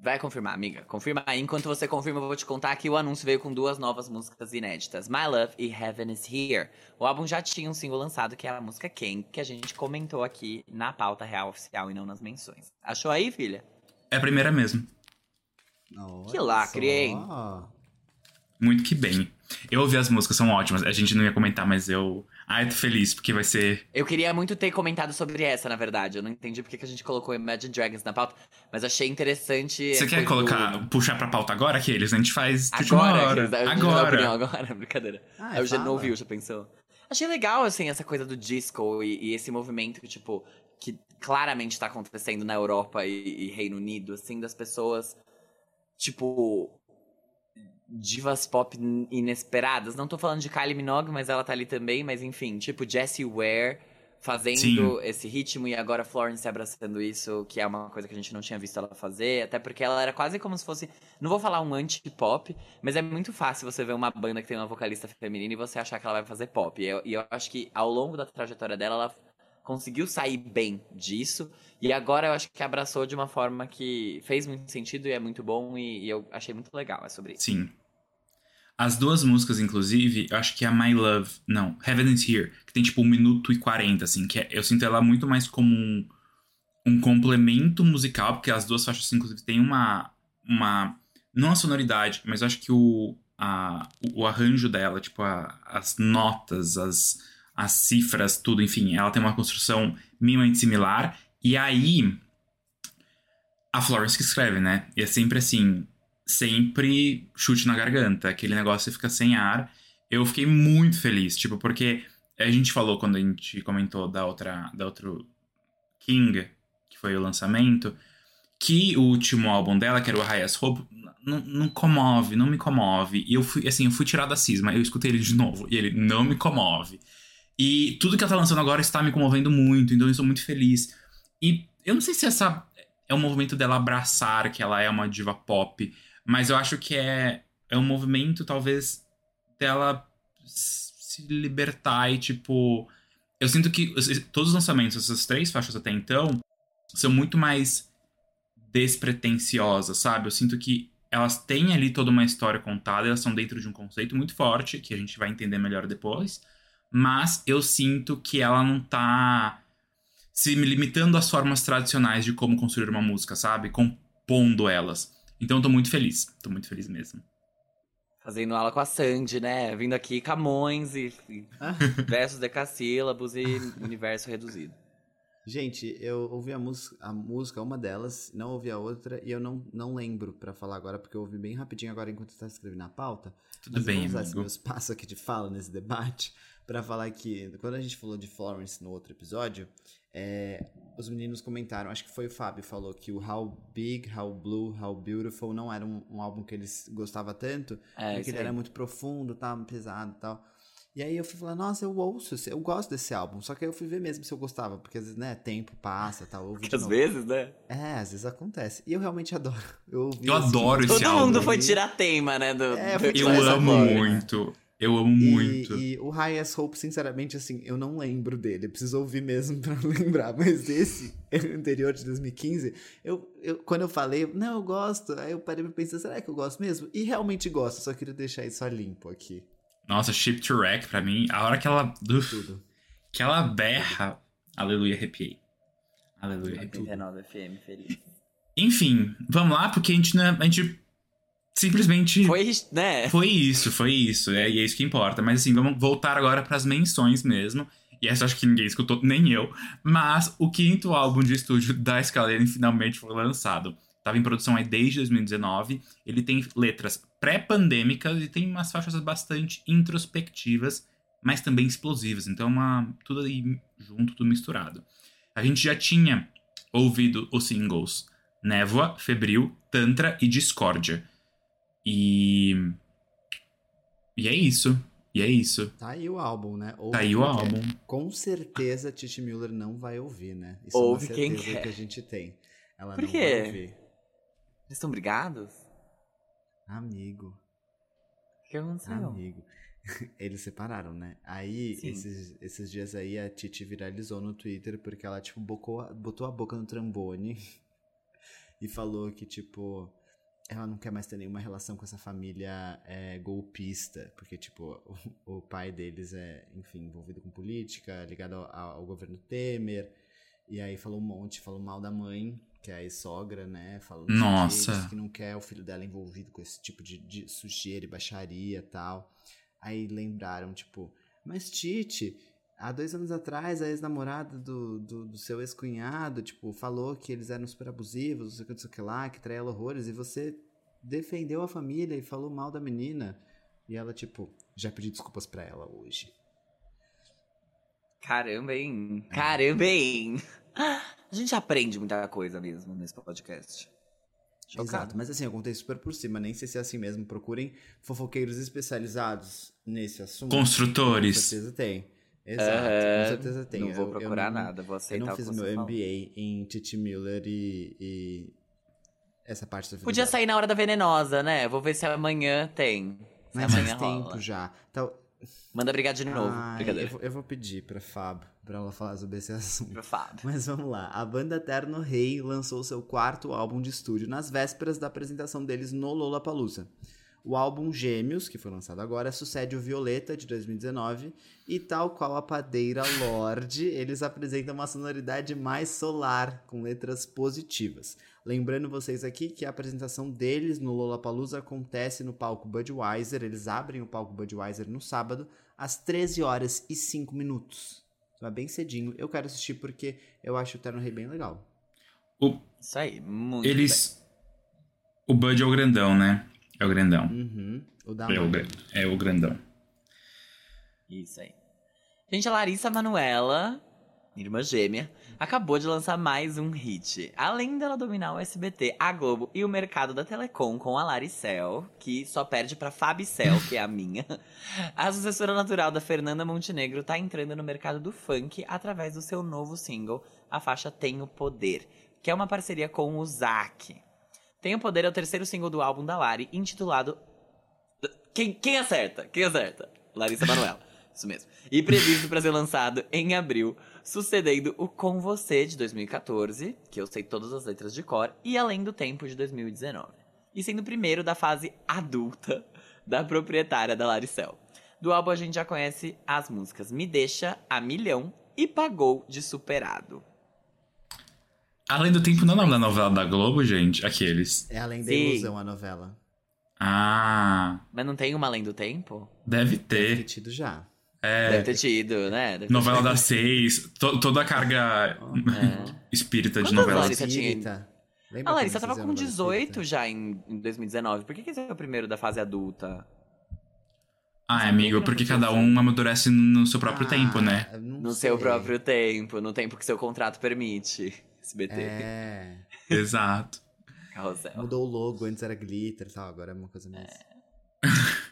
Vai confirmar, amiga. Confirma aí. Enquanto você confirma, eu vou te contar que o anúncio veio com duas novas músicas inéditas: My Love e Heaven is Here. O álbum já tinha um single lançado, que é a música Quem, que a gente comentou aqui na pauta real oficial e não nas menções. Achou aí, filha? É a primeira mesmo. Olha Que lacre, hein? Muito que bem. Eu ouvi as músicas, são ótimas. A gente não ia comentar, mas eu. Ai, tô feliz, porque vai ser. Eu queria muito ter comentado sobre essa, na verdade. Eu não entendi porque que a gente colocou Imagine Dragons na pauta, mas achei interessante. Você quer colocar, do- puxar pra pauta agora, aqueles? A gente faz de Agora, hora. que- eu já dou opinião Agora. agora, brincadeira. Ah, Aí o G fala. não ouviu, já pensou. Achei legal, assim, essa coisa do disco e, e esse movimento, tipo, que claramente tá acontecendo na Europa e, e Reino Unido, assim, das pessoas, tipo, divas pop in- inesperadas. Não tô falando de Kylie Minogue, mas ela tá ali também, mas enfim, tipo, Jessie Ware fazendo Sim. esse ritmo e agora Florence abraçando isso, que é uma coisa que a gente não tinha visto ela fazer, até porque ela era quase como se fosse, não vou falar um anti-pop, mas é muito fácil você ver uma banda que tem uma vocalista feminina e você achar que ela vai fazer pop. E eu, e eu acho que ao longo da trajetória dela, ela conseguiu sair bem disso. E agora eu acho que abraçou de uma forma que fez muito sentido e é muito bom. E, e eu achei muito legal. É sobre isso. Sim. As duas músicas, inclusive, eu acho que a My Love. Não, Heaven is Here, que tem tipo 1 minuto e 40, assim, que é- eu sinto ela muito mais como um, um complemento musical, porque as duas faixas, inclusive, tem uma. uma não a sonoridade, mas eu acho que o, a, o arranjo dela, tipo, a- as notas, as, as cifras, tudo, enfim, ela tem uma construção minimamente similar. E aí. A Florence que escreve, né? E é sempre assim sempre chute na garganta, aquele negócio que fica sem ar. Eu fiquei muito feliz, tipo, porque a gente falou quando a gente comentou da outra, da outro King, que foi o lançamento, que o último álbum dela, que era o Highest Hope, não, não comove, não me comove. E eu fui, assim, eu fui tirar da cisma, eu escutei ele de novo, e ele não me comove. E tudo que ela tá lançando agora está me comovendo muito, então eu estou muito feliz. E eu não sei se essa é o movimento dela abraçar que ela é uma diva pop, mas eu acho que é, é um movimento, talvez, dela se libertar e, tipo. Eu sinto que os- todos os lançamentos, essas três faixas até então, são muito mais despretensiosas, sabe? Eu sinto que elas têm ali toda uma história contada, elas são dentro de um conceito muito forte, que a gente vai entender melhor depois. Mas eu sinto que ela não tá se limitando às formas tradicionais de como construir uma música, sabe? Compondo elas. Então eu tô muito feliz. Tô muito feliz mesmo. Fazendo aula com a Sandy, né? Vindo aqui Camões e, e Ah. versos decassílabos e universo reduzido. Gente, eu ouvi a, mus- a música, uma delas, não ouvi a outra, e eu não, não lembro pra falar agora, porque eu ouvi bem rapidinho agora enquanto você tá escrevendo a pauta. Tudo Mas eu bem, vou usar esse amigo. meu espaço aqui de fala nesse debate pra falar que quando a gente falou de Florence no outro episódio, é, os meninos comentaram, acho que foi o Fábio falou que o How Big, How Blue, How Beautiful não era um, um álbum que eles gostavam tanto, É, porque ele era muito profundo, tal, pesado e tal. E aí eu fui falar, nossa, eu ouço, eu gosto desse álbum. Só que aí eu fui ver mesmo se eu gostava, porque às vezes, né, tempo passa tal. eu ouvi às vezes, né? É, às vezes acontece. E eu realmente adoro. Eu, ouvi, Eu assim, adoro esse Todo álbum. mundo foi tirar tema, né? Do, É, do Eu Mas amo adoro. muito. Eu amo E, muito. e o High as Hope, sinceramente, assim, eu não lembro dele. Eu preciso ouvir mesmo pra lembrar. Mas esse, anterior de 2015, eu, eu, quando eu falei, não, eu gosto. Aí eu parei pra pensar, será que eu gosto mesmo? E realmente gosto, só queria deixar isso limpo aqui. Nossa, Ship to Wreck, pra mim, a hora que ela. uf, Tudo. que ela berra. Aleluia, arrepiei. Aleluia, arrepiei. 89 FM, feliz. Enfim, vamos lá, porque a gente, não é- a gente simplesmente. Foi, né? Foi isso, foi isso. É, e é isso que importa. Mas assim, vamos voltar agora pras menções mesmo. E essa eu acho que ninguém escutou, nem eu. Mas o quinto álbum de estúdio da Scalene finalmente foi lançado. Tava em produção aí desde 2019. Ele tem letras pré-pandêmicas e tem umas faixas bastante introspectivas, mas também explosivas. Então, uma, tudo aí junto, tudo misturado. A gente já tinha ouvido os singles Névoa, Febril, Tantra e Discórdia. E. E é isso. E é isso. Tá aí o álbum, né? Ouve Tá aí o quem quer. álbum. Com certeza, Titi Miller não vai ouvir, né? Isso Ouve é uma quem certeza quer. que a gente tem. Ela Por não quê? vai ouvir. Vocês estão brigados? Amigo. O que aconteceu? Amigo. Eles separaram, né? Aí, Sim. esses, esses dias aí, a Titi viralizou no Twitter porque ela, tipo, bocou, botou a boca no trambone e falou que, tipo, ela não quer mais ter nenhuma relação com essa família é, golpista. Porque, tipo, o, o pai deles é, enfim, envolvido com política, ligado ao, ao governo Temer. E aí falou um monte, falou mal da mãe, que é a ex-sogra, né? Falando que Nossa. que não quer o filho dela envolvido com esse tipo de, de sujeira e baixaria e tal. Aí lembraram, tipo, mas Titi, há dois anos atrás a ex-namorada do, do, do seu ex-cunhado, tipo, falou que eles eram super abusivos, não sei o que, não sei o que lá, que traía horrores, e você defendeu a família e falou mal da menina. E ela, tipo, já pedi desculpas pra ela hoje. Caramba, hein? Caramba, hein? A gente aprende muita coisa mesmo nesse podcast. Chocado. Exato, mas assim, eu contei super por cima, nem sei se é assim mesmo. Procurem fofoqueiros especializados nesse assunto. Construtores. Com certeza tem. Exato, Aham, com certeza tem. Não vou Eu- eu procurar não- nada, vou Eu aceitar não o que fiz você meu falou. MBA em Titi Miller e, e essa parte da vida Podia dela. sair na hora da venenosa, né? Vou ver se amanhã tem. Se Mas amanhã faz tempo rola. já. Então, Manda brigar de novo. ai, eu, vou, eu vou pedir pra Fab, pra ela falar sobre esse assunto. Pro Fábio. Mas vamos lá. A banda Eterno Rei lançou seu quarto álbum de estúdio nas vésperas da apresentação deles no Lollapalooza. O álbum Gêmeos, que foi lançado agora, sucede o Violeta, de 2019, e tal qual a padeira Lorde, eles apresentam uma sonoridade mais solar, com letras positivas. Lembrando vocês aqui que a apresentação deles no Lollapalooza acontece no palco Budweiser, eles abrem o palco Budweiser no sábado, às 13 horas e 5 minutos. Então é bem cedinho. Eu quero assistir porque eu acho o Terno Rei bem legal. O, Isso aí, muito eles. O Bud é o grandão, né? É o grandão. Uhum. O da É o, é o grandão. Isso aí. Gente, a Larissa Manuela, irmã gêmea, acabou de lançar mais um hit. Além dela dominar o SBT, a Globo e o mercado da Telecom com a Laricel, que só perde pra Fabicel, que é a minha. A sucessora natural da Fernanda Montenegro tá entrando no mercado do funk através do seu novo single, a faixa Tenho Poder, que é uma parceria com o Zack. Tenho Poder é o terceiro single do álbum da Lari, intitulado quem, quem acerta? Quem acerta? Larissa Manoela. Isso mesmo. E previsto para ser lançado em abril, sucedendo o Com Você de 2014, que eu sei todas as letras de cor, e Além do Tempo de 2019. E sendo o primeiro da fase adulta da proprietária da Laricel. Do álbum a gente já conhece as músicas Me Deixa, A Milhão e Pagou de Superado. Além do tempo, não é o nome da novela da Globo, gente? Aqueles. É além da Sim. ilusão a novela. Ah, Mas não tem uma Além do Tempo? deve Deve ter ter. tido já. É, Deve ter tido, né? Deve ter novela tido. das seis, to- toda a carga É. espírita de novela. Larissa tinha? Lembra A Larissa tava com novela 18 espírita? já em, em 2019. Por que, que esse é o primeiro da fase adulta? Ah, amigo, porque cada um amadurece no seu próprio Ah, tempo, né? No seu próprio tempo, no tempo que seu contrato permite. SBT. É. Exato. Carrossel. Mudou o logo, antes era glitter e tal, agora é uma coisa mais.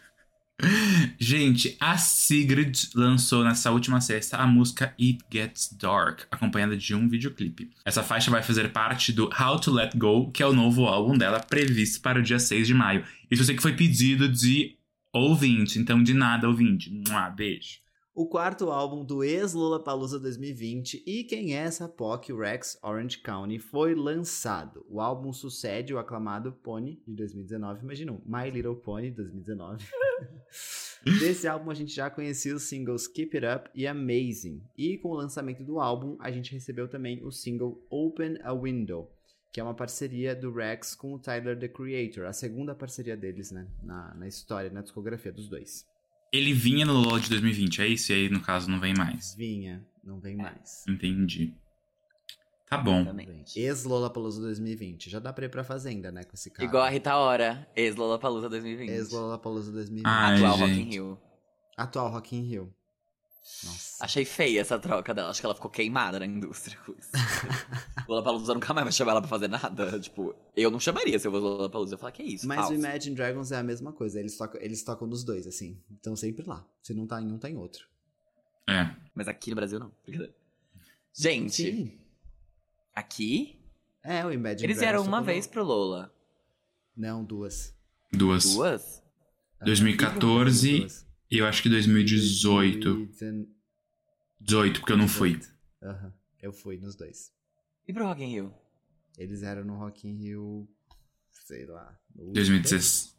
Gente, a Sigrid lançou nessa última sexta a música It Gets Dark, acompanhada de um videoclipe. Essa faixa vai fazer parte do How to Let Go, que é o novo álbum dela previsto para o dia 6 de maio. Isso eu sei que foi pedido de ouvinte, então de nada, ouvinte. Mua, beijo. O quarto álbum do ex-Lollapalooza 2020 e quem é essa POC, Rex Orange County, foi lançado. O álbum sucede o aclamado Pony de 2019, imaginou, My Little Pony de 2019. Desse álbum a gente já conhecia os singles Keep It Up e Amazing. E com o lançamento do álbum, a gente recebeu também o single Open a Window, que é uma parceria do Rex com o Tyler, The Creator, a segunda parceria deles, né, na, na história, na discografia dos dois. Ele vinha no Lola de 2020, é isso? E aí, no caso, não vem mais. Vinha, não vem mais. Entendi. Tá bom. Ex-Lollapalooza 2020. Já dá pra ir pra Fazenda, né, com esse cara. Igual a Rita Ora, ex-Lollapalooza 2020. Ex-Lollapalooza 2020. Ai, Atual Rock in gente. Rio. Atual Rock in Rio. Nossa. Achei feia essa troca dela. Acho que ela ficou queimada na indústria com isso. Lula Palusa nunca mais vai chamar ela pra fazer nada. Tipo, eu não chamaria se eu fosse Lula Palusa. Eu falar, que é isso? Mas o Imagine Dragons é a mesma coisa. Eles tocam, eles tocam nos dois, assim. Estão sempre lá. Se não tá em um, tá em outro. É. Mas aqui no Brasil não. Gente. Sim. Aqui? É, o Imagine Dragons. Eles vieram uma vez pro Lola. Não, duas. Duas? Duas? 2014. 2014 eu acho que 2018. 2018. 18, porque eu não fui. Aham. Eu fui nos dois. E pro Rock in Rio? Eles eram no Rock in Rio, sei lá. no 2016.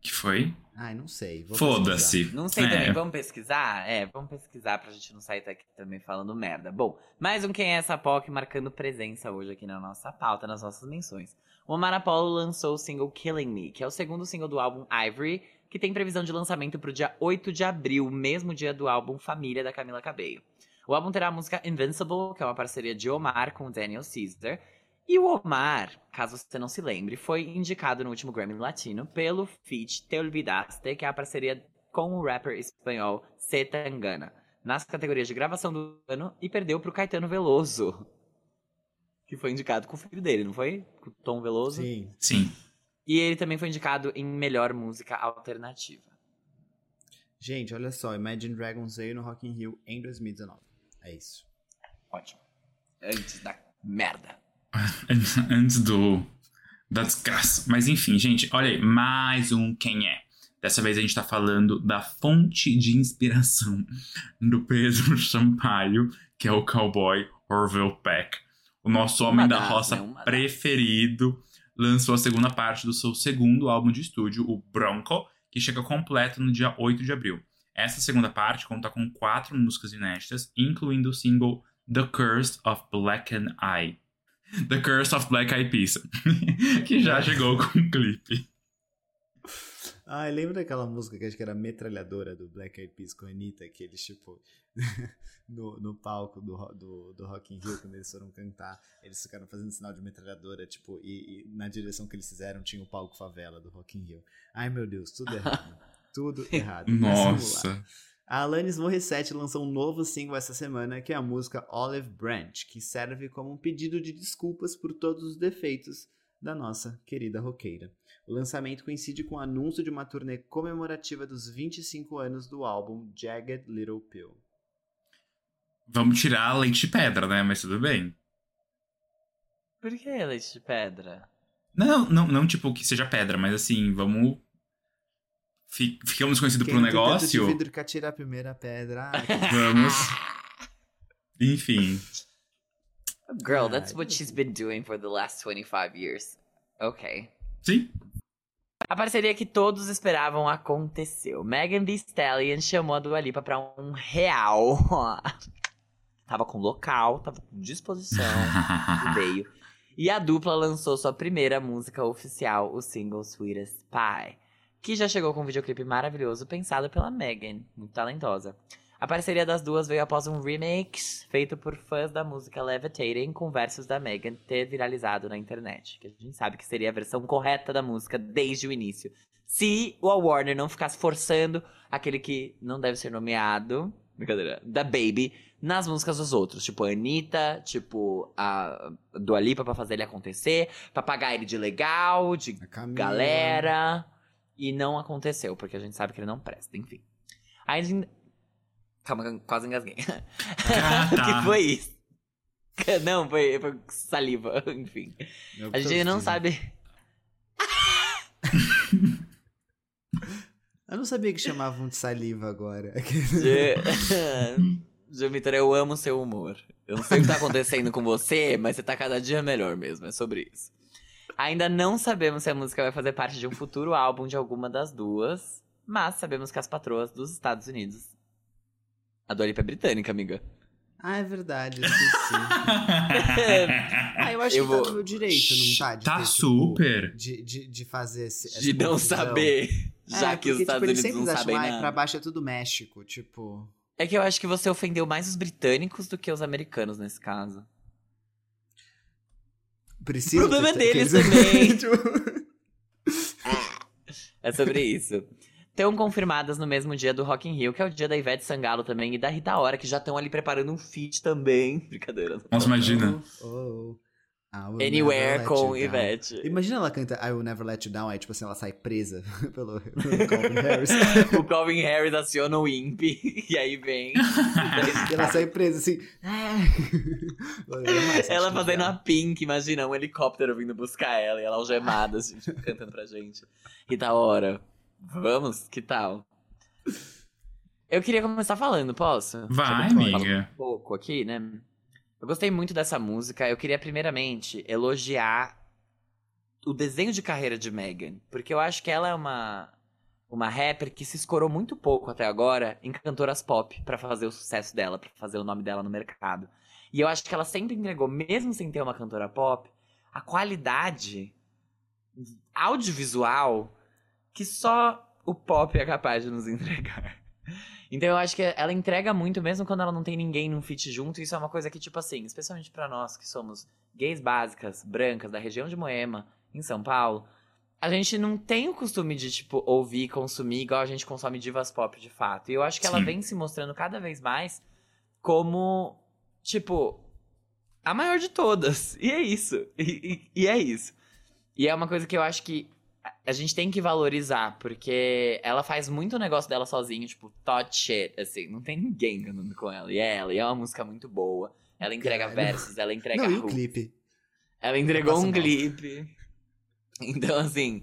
Que foi? Ai, não sei. Foda-se. Não sei É. também, vamos pesquisar? É, vamos pesquisar pra gente não sair daqui também falando merda. Bom, mais um Quem é essa POC marcando presença hoje aqui na nossa pauta, nas nossas menções. O Omar Apollo lançou o single Killing Me, que é o segundo single do álbum Ivory, que tem previsão de lançamento pro dia 8 de abril, mesmo dia do álbum Família da Camila Cabello. O álbum terá a música Invincible, que é uma parceria de Omar com o Daniel Caesar. E o Omar, caso você não se lembre, foi indicado no último Grammy Latino pelo feat Te Olvidaste, que é a parceria com o rapper espanhol C. Tangana, nas categorias de gravação do ano e perdeu pro Caetano Veloso, que foi indicado com o filho dele, não foi? Com o Tom Veloso. Sim. Sim. E ele também foi indicado em melhor música alternativa. Gente, olha só. Imagine Dragons veio no Rock in Rio em 2019. É isso. Ótimo. Antes da merda. Antes do. Da desgraça. Mas enfim, gente, olha aí, mais um quem é. Dessa vez a gente tá falando da fonte de inspiração do Pedro Sampaio, que é o cowboy Orville Peck. O nosso Uma homem da roça né? Uma das. preferido lançou a segunda parte do seu segundo álbum de estúdio, o Bronco, que chega completo no dia 8 de abril. Essa segunda parte conta com quatro músicas inéditas, incluindo o single The Curse of Black and Eye. The Curse of Black Eyed Peas, que já chegou com um clipe. Ai, lembra daquela música que acho que era metralhadora do Black Eyed Peas com a Anitta, que eles, tipo, no, no palco do, do, do Rock in Rio, quando eles foram cantar, eles ficaram fazendo sinal de metralhadora, tipo, e, e na direção que eles fizeram tinha o palco favela do Rock in Rio. Ai, meu Deus, tudo errado. tudo errado. Nossa. A Alanis Morissette lançou um novo single essa semana, que é a música Olive Branch, que serve como um pedido de desculpas por todos os defeitos da nossa querida roqueira. O lançamento coincide com o anúncio de uma turnê comemorativa dos 25 anos do álbum Jagged Little Pill. Vamos tirar a leite de pedra, né? Mas tudo bem. Por que leite de pedra? Não, não, não tipo que seja pedra, mas assim, vamos. Fi- Ficamos conhecidos por um negócio. de vidro que atira a primeira pedra. Ai, que- Vamos. Enfim. Girl, that's what she's been doing for the last 25 years. Ok. Sim. A parceria que todos esperavam aconteceu. Megan Thee Stallion chamou a Dua Lipa pra um real. tava com local, tava com disposição, veio. E a dupla lançou sua primeira música oficial, o single Sweetest Pie, que já chegou com um videoclipe maravilhoso pensado pela Megan, muito talentosa. A parceria das duas veio após um remix feito por fãs da música Levitating com versos da Megan ter viralizado na internet. Que a gente sabe que seria a versão correta da música desde o início. Se o Warner não ficasse forçando aquele que não deve ser nomeado, brincadeira, da Baby, nas músicas dos outros. Tipo a Anitta, tipo a Dua Lipa pra fazer ele acontecer, pra pagar ele de legal, de galera. E não aconteceu, porque a gente sabe que ele não presta, enfim. Ainda. Calma, quase engasguei. Ah, O tá. que foi isso? Não, foi, foi saliva, enfim. Meu A gente ainda não sabe. Eu não sabia que chamavam de saliva agora. Vitor, eu amo seu humor. Eu não sei o que tá acontecendo com você, mas você tá cada dia melhor mesmo, é sobre isso. Ainda não sabemos se a música vai fazer parte de um futuro álbum de alguma das duas, mas sabemos que as patroas dos Estados Unidos. A Dua Lipa é britânica, amiga. ah, é verdade, esqueci. ah, eu acho Eu que vou- tá no meu direito, não tá? De Tá ter, tipo, super. de, de, de fazer esse, De não confusão. saber, É, já que os porque, Estados tipo, eles Unidos sempre não acham, sabem "Ai, nada. pra baixo é tudo México, tipo... É que eu acho que você ofendeu mais os britânicos do que os americanos nesse caso. Precisa O problema é deles também. Tipo, É sobre isso. Estão confirmadas no mesmo dia do Rock in Rio, que é o dia da Ivete Sangalo também e da Rita Ora, que já estão ali preparando um feat também. Brincadeira. Nossa, imagina. oh, oh, will Anywhere com. Ivete. Imagina ela canta I Will Never Let You Down, aí tipo assim, ela sai presa pelo, pelo Calvin Harris. o Calvin Harris aciona o Imp, e aí vem. e ela sai presa assim. ela fazendo a Pink, imagina, um helicóptero vindo buscar ela e ela algemada, assim, tipo, cantando pra gente. Rita Ora, vamos? Que tal? Eu queria começar falando, posso? Vai, amiga. Um pouco aqui, né? Eu gostei muito dessa música. Eu queria, primeiramente, elogiar o desenho de carreira de Megan. Porque eu acho que ela é uma, uma rapper que se escorou muito pouco até agora em cantoras pop pra fazer o sucesso dela, pra fazer o nome dela no mercado. E eu acho que ela sempre entregou, mesmo sem ter uma cantora pop, a qualidade audiovisual que só o pop é capaz de nos entregar. Então eu acho que ela entrega muito, mesmo quando ela não tem ninguém num feat junto. Isso é uma coisa que, tipo assim, especialmente pra nós que somos gays básicas, brancas, da região de Moema, em São Paulo, a gente não tem o costume de, tipo, ouvir e consumir igual a gente consome divas pop de fato. E eu acho que ela Sim. vem se mostrando cada vez mais como, tipo, a maior de todas. E é isso. E, e- e é isso. E é uma coisa que eu acho que a- gente tem que valorizar, porque ela faz muito negócio dela sozinha, tipo, thought shit, assim, não tem ninguém cantando com ela. E é ela, e é uma música muito boa. Ela entrega versos, ela entrega Não, e o clipe? Ela entregou um mal. clipe. Então, assim,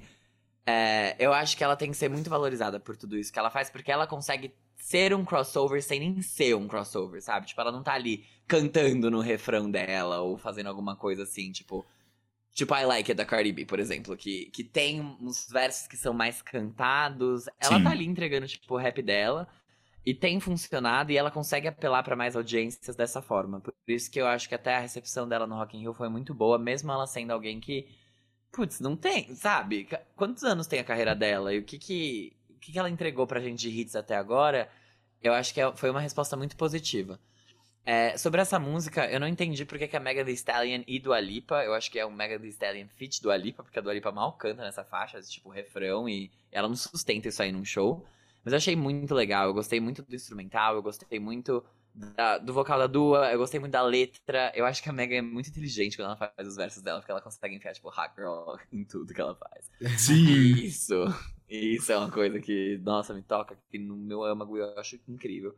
é, eu acho que ela tem que ser muito valorizada por tudo isso que ela faz, porque ela consegue ser um crossover sem nem ser um crossover, sabe? Tipo, ela não tá ali cantando no refrão dela ou fazendo alguma coisa assim, tipo. Tipo, I Like It da Cardi B, por exemplo, que, que tem uns versos que são mais cantados. Ela Sim. tá ali entregando, tipo, o rap dela. E tem funcionado e ela consegue apelar pra mais audiências dessa forma. Por isso que eu acho que até a recepção dela no Rock in Rio foi muito boa, mesmo ela sendo alguém que, putz, não tem, sabe? Quantos anos tem a carreira dela e o que que, o que, que ela entregou pra gente de hits até agora? Eu acho que é- foi uma resposta muito positiva. É, sobre essa música, eu não entendi porque que a Megan Thee Stallion e Dua Lipa, eu acho que é um Megan Thee Stallion feat Dua Lipa, porque a Dua Lipa mal canta nessa faixa, tipo, refrão, e ela não sustenta isso aí num show. Mas eu achei muito legal, eu gostei muito do instrumental, eu gostei muito da- do vocal da Dua, eu gostei muito da letra. Eu acho que a Megan é muito inteligente quando ela faz os versos dela, porque ela consegue enfiar, tipo, hot girl em tudo que ela faz. Sim. Isso, isso é uma coisa que, nossa, me toca aqui no meu âmago e eu acho incrível.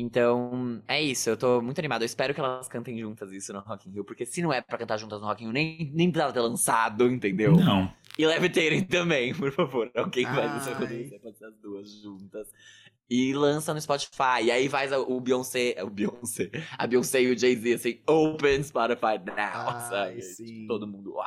Então, é isso, eu tô muito animado. Eu espero que elas cantem juntas isso no Rock in Rio, porque se não é pra cantar juntas no Rock in Rio, nem, nem precisava ter lançado, entendeu? Não. E Levitating também, por favor. Alguém faz isso Ai. acontecer, pode ser as duas juntas. E lança no Spotify. E aí faz o Beyoncé, o Beyoncé, a Beyoncé e o Jay-Z assim, open Spotify now, Ai, sabe? sim. Tipo, todo mundo, uau!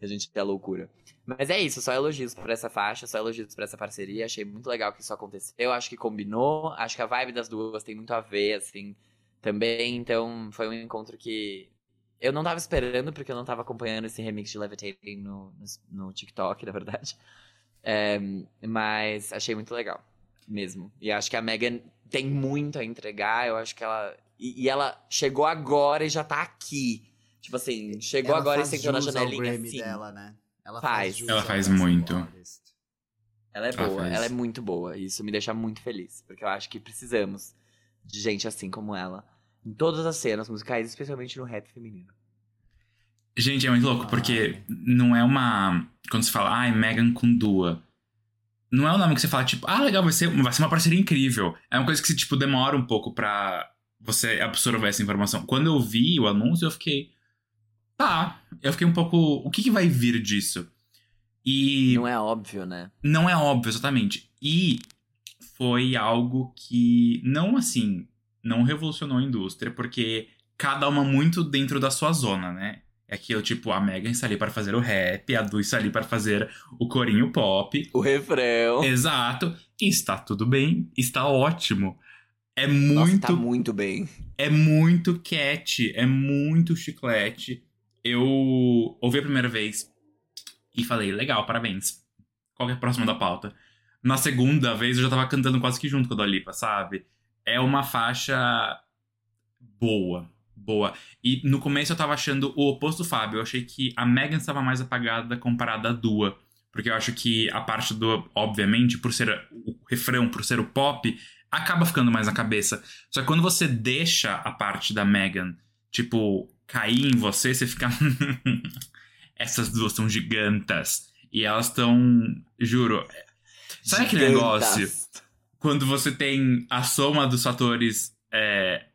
E a gente é loucura. Mas é isso, só elogios por essa faixa, só elogios por essa parceria. Achei muito legal que isso aconteceu. Eu acho que combinou, acho que a vibe das duas tem muito a ver, assim, também. Então, foi um encontro que eu não tava esperando, porque eu não tava acompanhando esse remix de Levitating no, no, no TikTok, na verdade. É, mas achei muito legal, mesmo. E acho que a Megan tem muito a entregar, eu acho que ela. E, e ela chegou agora e já tá aqui. Tipo assim, chegou Ela agora e sentou na janelinha assim. dela, né? Ela Faz. faz. Ela faz muito. Ela é Ela boa, faz. ela é muito boa. E isso me deixa muito feliz. Porque eu acho que precisamos de gente assim como ela. Em todas as cenas musicais, especialmente no rap feminino. Gente, é muito louco, porque não é uma. Quando se fala, ai, Megan com Dua. Não é um nome que você fala, tipo, ah, legal, vai ser, vai ser uma parceria incrível. É uma coisa que, tipo, demora um pouco pra você absorver essa informação. Quando eu vi o anúncio, eu fiquei. Tá. Eu fiquei um pouco. O que, que vai vir disso? E. Não é óbvio, né? Não é óbvio, exatamente. E foi algo que, não assim, não revolucionou a indústria, porque cada uma muito dentro da sua zona, né? É aquilo, tipo, a Megan está ali para fazer o rap, a Du está ali para fazer o corinho pop. O refrão. Exato. E está tudo bem, está ótimo. É Nossa, muito tá muito bem. é muito cat, é muito chiclete. Eu ouvi a primeira vez e falei, legal, parabéns. Qual que é a próxima da pauta? Na segunda vez eu já tava cantando quase que junto com a Dua Lipa, sabe? É uma faixa boa, boa. E no começo eu tava achando o oposto do Fábio. Eu achei que a Megan estava mais apagada comparada à Dua. Porque eu acho que a parte do, obviamente, por ser o refrão, por ser o pop, acaba ficando mais na cabeça. Só que quando você deixa a parte da Megan, tipo, cair em você, você fica. Essas duas são gigantas. E elas estão. Juro. Sabe aquele negócio? Quando você tem a soma dos fatores. É...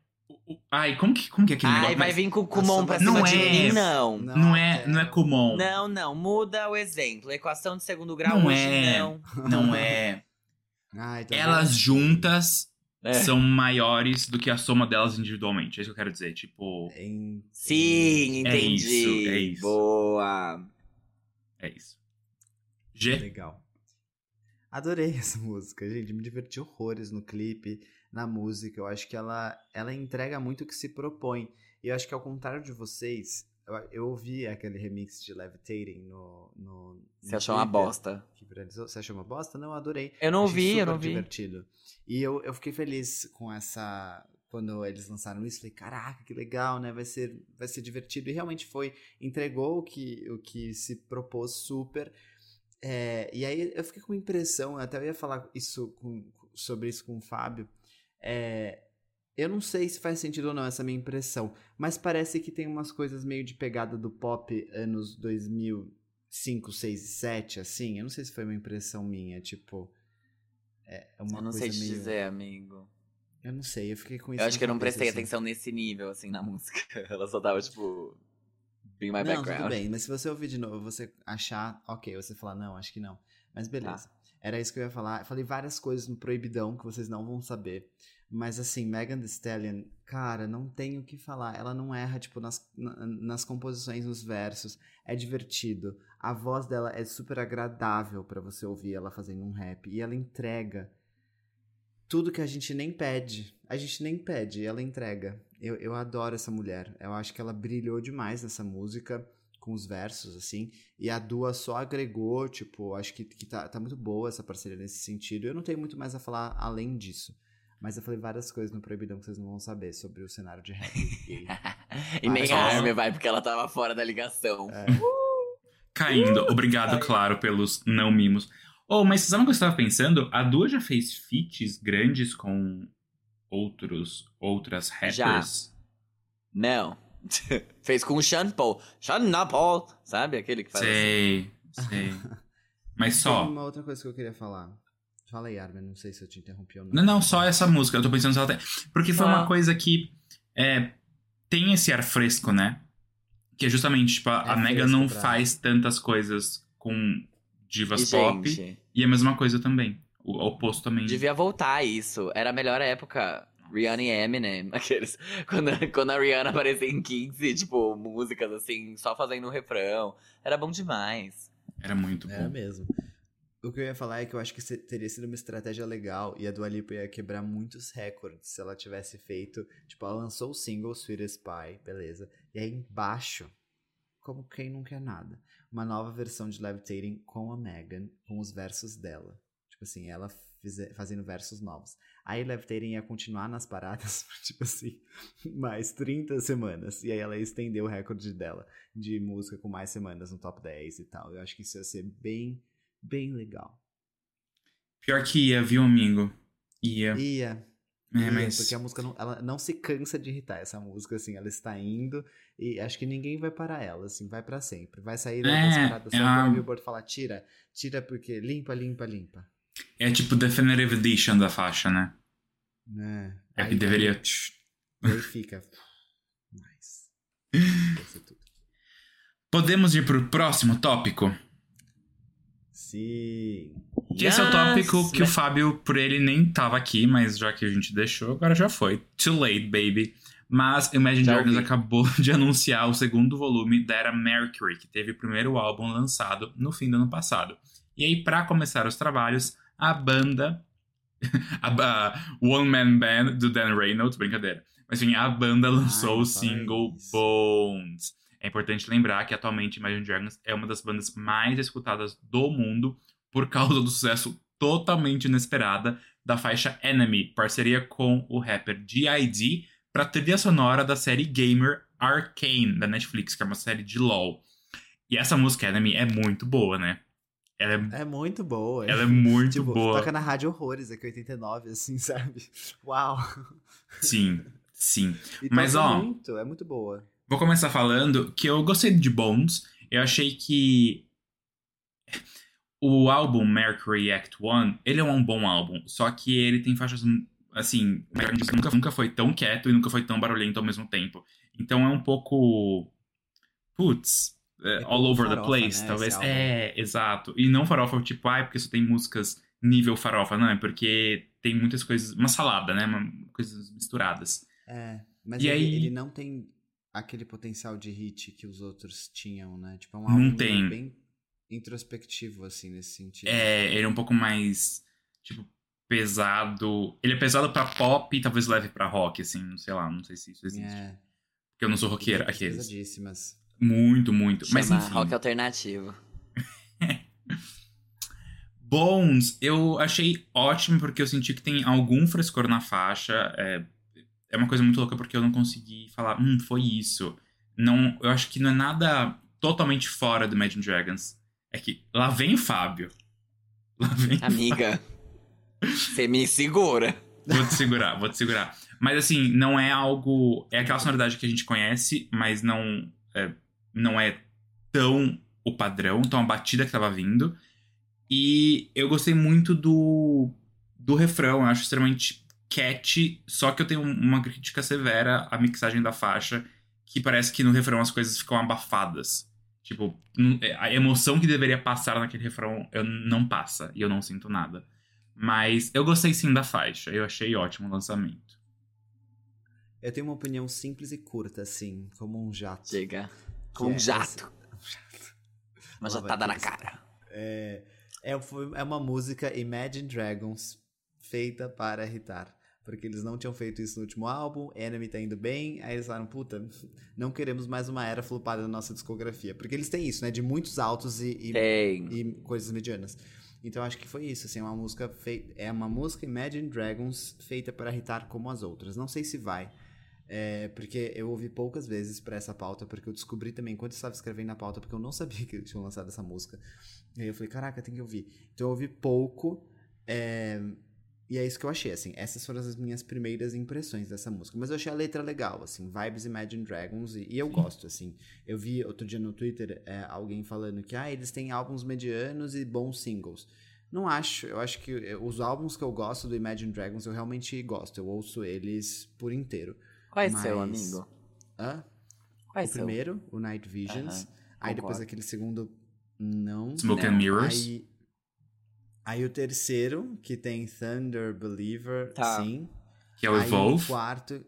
Ai, como que, como que é aquele Ai, negócio? vai Mas vir com o Kumon pra Não cima de é. mim, não. Não é, não é comum. Não, não. Muda o exemplo. Equação de segundo grau Não hoje é. não. Não é. Ai, Elas vendo? juntas É. são maiores do que a soma delas individualmente. É isso que eu quero dizer. Tipo, Sim, É entendi. isso, é isso. Boa. é isso. G. Legal. Adorei essa música, gente. Me diverti horrores no clipe, na música. Eu acho que ela, ela entrega muito o que se propõe. E eu acho que ao contrário de vocês, eu, eu ouvi aquele remix de Levitating no. no Você no achou uma Twitter, bosta. que viralizou. Você achou uma bosta? Não, eu adorei. Eu não Achei vi, eu não vi. divertido. E eu, eu fiquei feliz com essa. Quando eles lançaram isso, falei, caraca, que legal, né? Vai ser, vai ser divertido. E realmente foi. Entregou o que, o que se propôs super. É, e aí eu fiquei com uma impressão, eu até ia falar isso com- sobre isso com o Fábio. É, eu não sei se faz sentido ou não essa minha impressão, mas parece que tem umas coisas meio de pegada do pop anos 2005, 6 e 7, assim. Eu não sei se foi uma impressão minha, tipo. É é uma Eu não sei te meio. dizer, amigo. Eu não sei, eu fiquei com isso. Eu acho que eu não prestei assim. atenção nesse nível, assim, na música. Ela só tava, tipo. Be my não, background. tudo bem, mas se você ouvir de novo, você achar, ok, você falar, não, acho que não. Mas beleza. Era isso que eu ia falar. Eu falei várias coisas no Proibidão que vocês não vão saber. Mas assim, Megan Thee Stallion, cara, não tem o que falar. Ela não erra, tipo, nas, na- nas composições, nos versos. É divertido. A voz dela é super agradável pra você ouvir ela fazendo um rap. E ela entrega tudo que a gente nem pede. A gente nem pede, ela entrega. Eu, eu adoro essa mulher. Eu acho que ela brilhou demais nessa música, com os versos, assim. E a Dua só agregou, tipo, acho que, que tá, tá muito boa essa parceria nesse sentido. Eu não tenho muito mais a falar além disso. Mas eu falei várias coisas no Proibidão que vocês não vão saber sobre o cenário de rap gay. e nem a Armin vai, porque ela tava fora da ligação. É. Caindo. Obrigado, claro, pelos não mimos. Oh, mas sabe uma coisa que eu tava pensando? A Dua já fez feats grandes com outros, outras rappers? Não. Fez com o Sean Paul. Sean Paul, sabe? Aquele que faz assim. Sei, sei. Mas Tem só. uma outra coisa que eu queria falar. Fala aí, Armin, não sei se eu te interrompi ou não. Não, não, só essa música. Eu tô pensando se ela tem. Porque foi uma Ah. coisa que é, tem esse ar fresco, né? Que é justamente, tipo, a, É a Megan fresco não pra- faz tantas coisas com divas E, pop. gente, E é a mesma coisa também. O oposto também. devia voltar isso. Era a melhor época. Rihanna e Eminem, aqueles. Quando, quando a Rihanna aparecia em 15, tipo, músicas assim, só fazendo um refrão. Era bom demais. Era muito Era bom. mesmo. O que eu ia falar é que eu acho que teria sido uma estratégia legal e a Dua Lipa ia quebrar muitos recordes se ela tivesse feito. Tipo, ela lançou o single Sweetest Pie, beleza. E aí embaixo, como quem não quer nada, uma nova versão de Levitating com a Megan, com os versos dela. Tipo assim, ela fazendo versos novos. Aí Levitating ia continuar nas paradas, tipo assim, mais 30 semanas. E aí ela ia estender o recorde dela de música com mais semanas no top 10 e tal. Eu acho que isso ia ser bem, bem legal. Pior que ia, viu, amigo? Ia. Ia, É, ia, mas. porque a música não, ela não se cansa de irritar essa música, assim, ela está indo e acho que ninguém vai parar ela, assim, vai pra sempre. Vai sair É, das paradas só é quando a- o Billboard falar, tira, tira porque limpa, limpa, limpa. É tipo Definitive Edition da faixa, né? É Aí que deveria. Aí fica. Nice. Podemos ir pro próximo tópico? Sim. Que esse é o tópico que o? Fábio, por ele, nem tava aqui, mas já que a gente deixou, agora já foi. Too late, baby. Mas Imagine Dragons acabou de anunciar o segundo volume da era Mercury, que teve o primeiro álbum lançado no fim do ano passado. E aí, pra começar os trabalhos, a banda. a ba- One Man Band do Dan Reynolds, brincadeira. Mas enfim, a banda lançou Ai, o single isso. Bones. É importante lembrar que atualmente Imagine Dragons é uma das bandas mais escutadas do mundo por causa do sucesso totalmente inesperada da faixa Enemy, parceria com o rapper G.I.D. para trilha sonora da série Gamer Arcane da Netflix, que é uma série de LoL. E essa música Enemy é muito boa, né? Ela é, É muito boa. ela é muito tipo, boa. toca na Rádio Horrores, aqui 89, assim, sabe? Uau. Sim, sim. E Mas, ó, muito, é muito boa. Vou começar falando que eu gostei de Bones. Eu achei que o álbum Mercury Act One, ele é um bom álbum, só que ele tem faixas assim, nunca, nunca foi tão quieto e nunca foi tão barulhento ao mesmo tempo. Então é um pouco putz, é, É all over the farofa, place, né, talvez. É, exato. E não farofa tipo, ai, porque só tem músicas nível farofa, não, é porque tem muitas coisas, uma salada, né, uma, coisas misturadas. É, mas E ele, aí- ele não tem aquele potencial de hit que os outros tinham, né? Tipo, é um Não álbum tem. bem introspectivo, assim, nesse sentido. É, ele é um pouco mais, tipo, pesado. Ele é pesado pra pop e talvez leve pra rock, assim, sei lá, não sei se isso existe. É, Porque eu não sou roqueira, letras aqueles. pesadíssimas. Muito, muito. Mas Chama enfim. rock alternativo. Bones, eu achei ótimo porque eu senti que tem algum frescor na faixa. É, é uma coisa muito louca porque eu não consegui falar, hum, foi isso. Não, eu acho que não é nada totalmente fora do Imagine Dragons. É que lá vem o Fábio. Lá vem. Amiga, você me segura. Vou te segurar, vou te segurar. Mas assim, não é algo. É aquela sonoridade que a gente conhece, mas não é, não é tão o padrão, tão a batida que tava vindo. E eu gostei muito do, do refrão, eu acho extremamente catchy, só que eu tenho uma crítica severa à mixagem da faixa, que parece que no refrão as coisas ficam abafadas. Tipo, não- a emoção que deveria passar naquele refrão eu não passa, e eu não sinto nada. Mas eu gostei sim da faixa, eu achei ótimo o lançamento. Eu tenho uma opinião simples e curta, assim, como um jato. Diga. Que Com um é jato. Uma Lava jatada na cara. É, é, foi- é uma música Imagine Dragons feita para irritar. Porque eles não tinham feito isso no último álbum, Enemy tá indo bem, aí eles falaram, puta, não queremos mais uma era flopada na nossa discografia. Porque eles têm isso, né? De muitos altos e, e, e coisas medianas. Então acho que foi isso, assim, é uma música feita. É uma música Imagine Dragons feita para irritar como as outras. Não sei se vai. é, porque eu ouvi poucas vezes pra essa pauta, porque eu descobri também enquanto eu estava escrevendo a pauta, porque eu não sabia que eles tinham lançado essa música. E aí eu falei, caraca, tem que ouvir. Então eu ouvi pouco. é, e é isso que eu achei, assim. Essas foram as minhas primeiras impressões dessa música. Mas eu achei a letra legal, assim. Vibes Imagine Dragons. E, e eu gosto, assim. Eu vi outro dia no Twitter é, alguém falando que, ah, eles têm álbuns medianos e bons singles. Não acho. Eu acho que eu- os álbuns que eu gosto do Imagine Dragons eu realmente gosto. Eu ouço eles por inteiro. Qual é Mas- seu, amigo? Hã? Qual é o seu? primeiro, o Night Visions. Aham, aí depois aquele segundo, não. Smoke Não, and Mirrors. Aí, aí o terceiro, que tem Thunder Believer, Tá. sim. que é o aí Evolve. o quarto.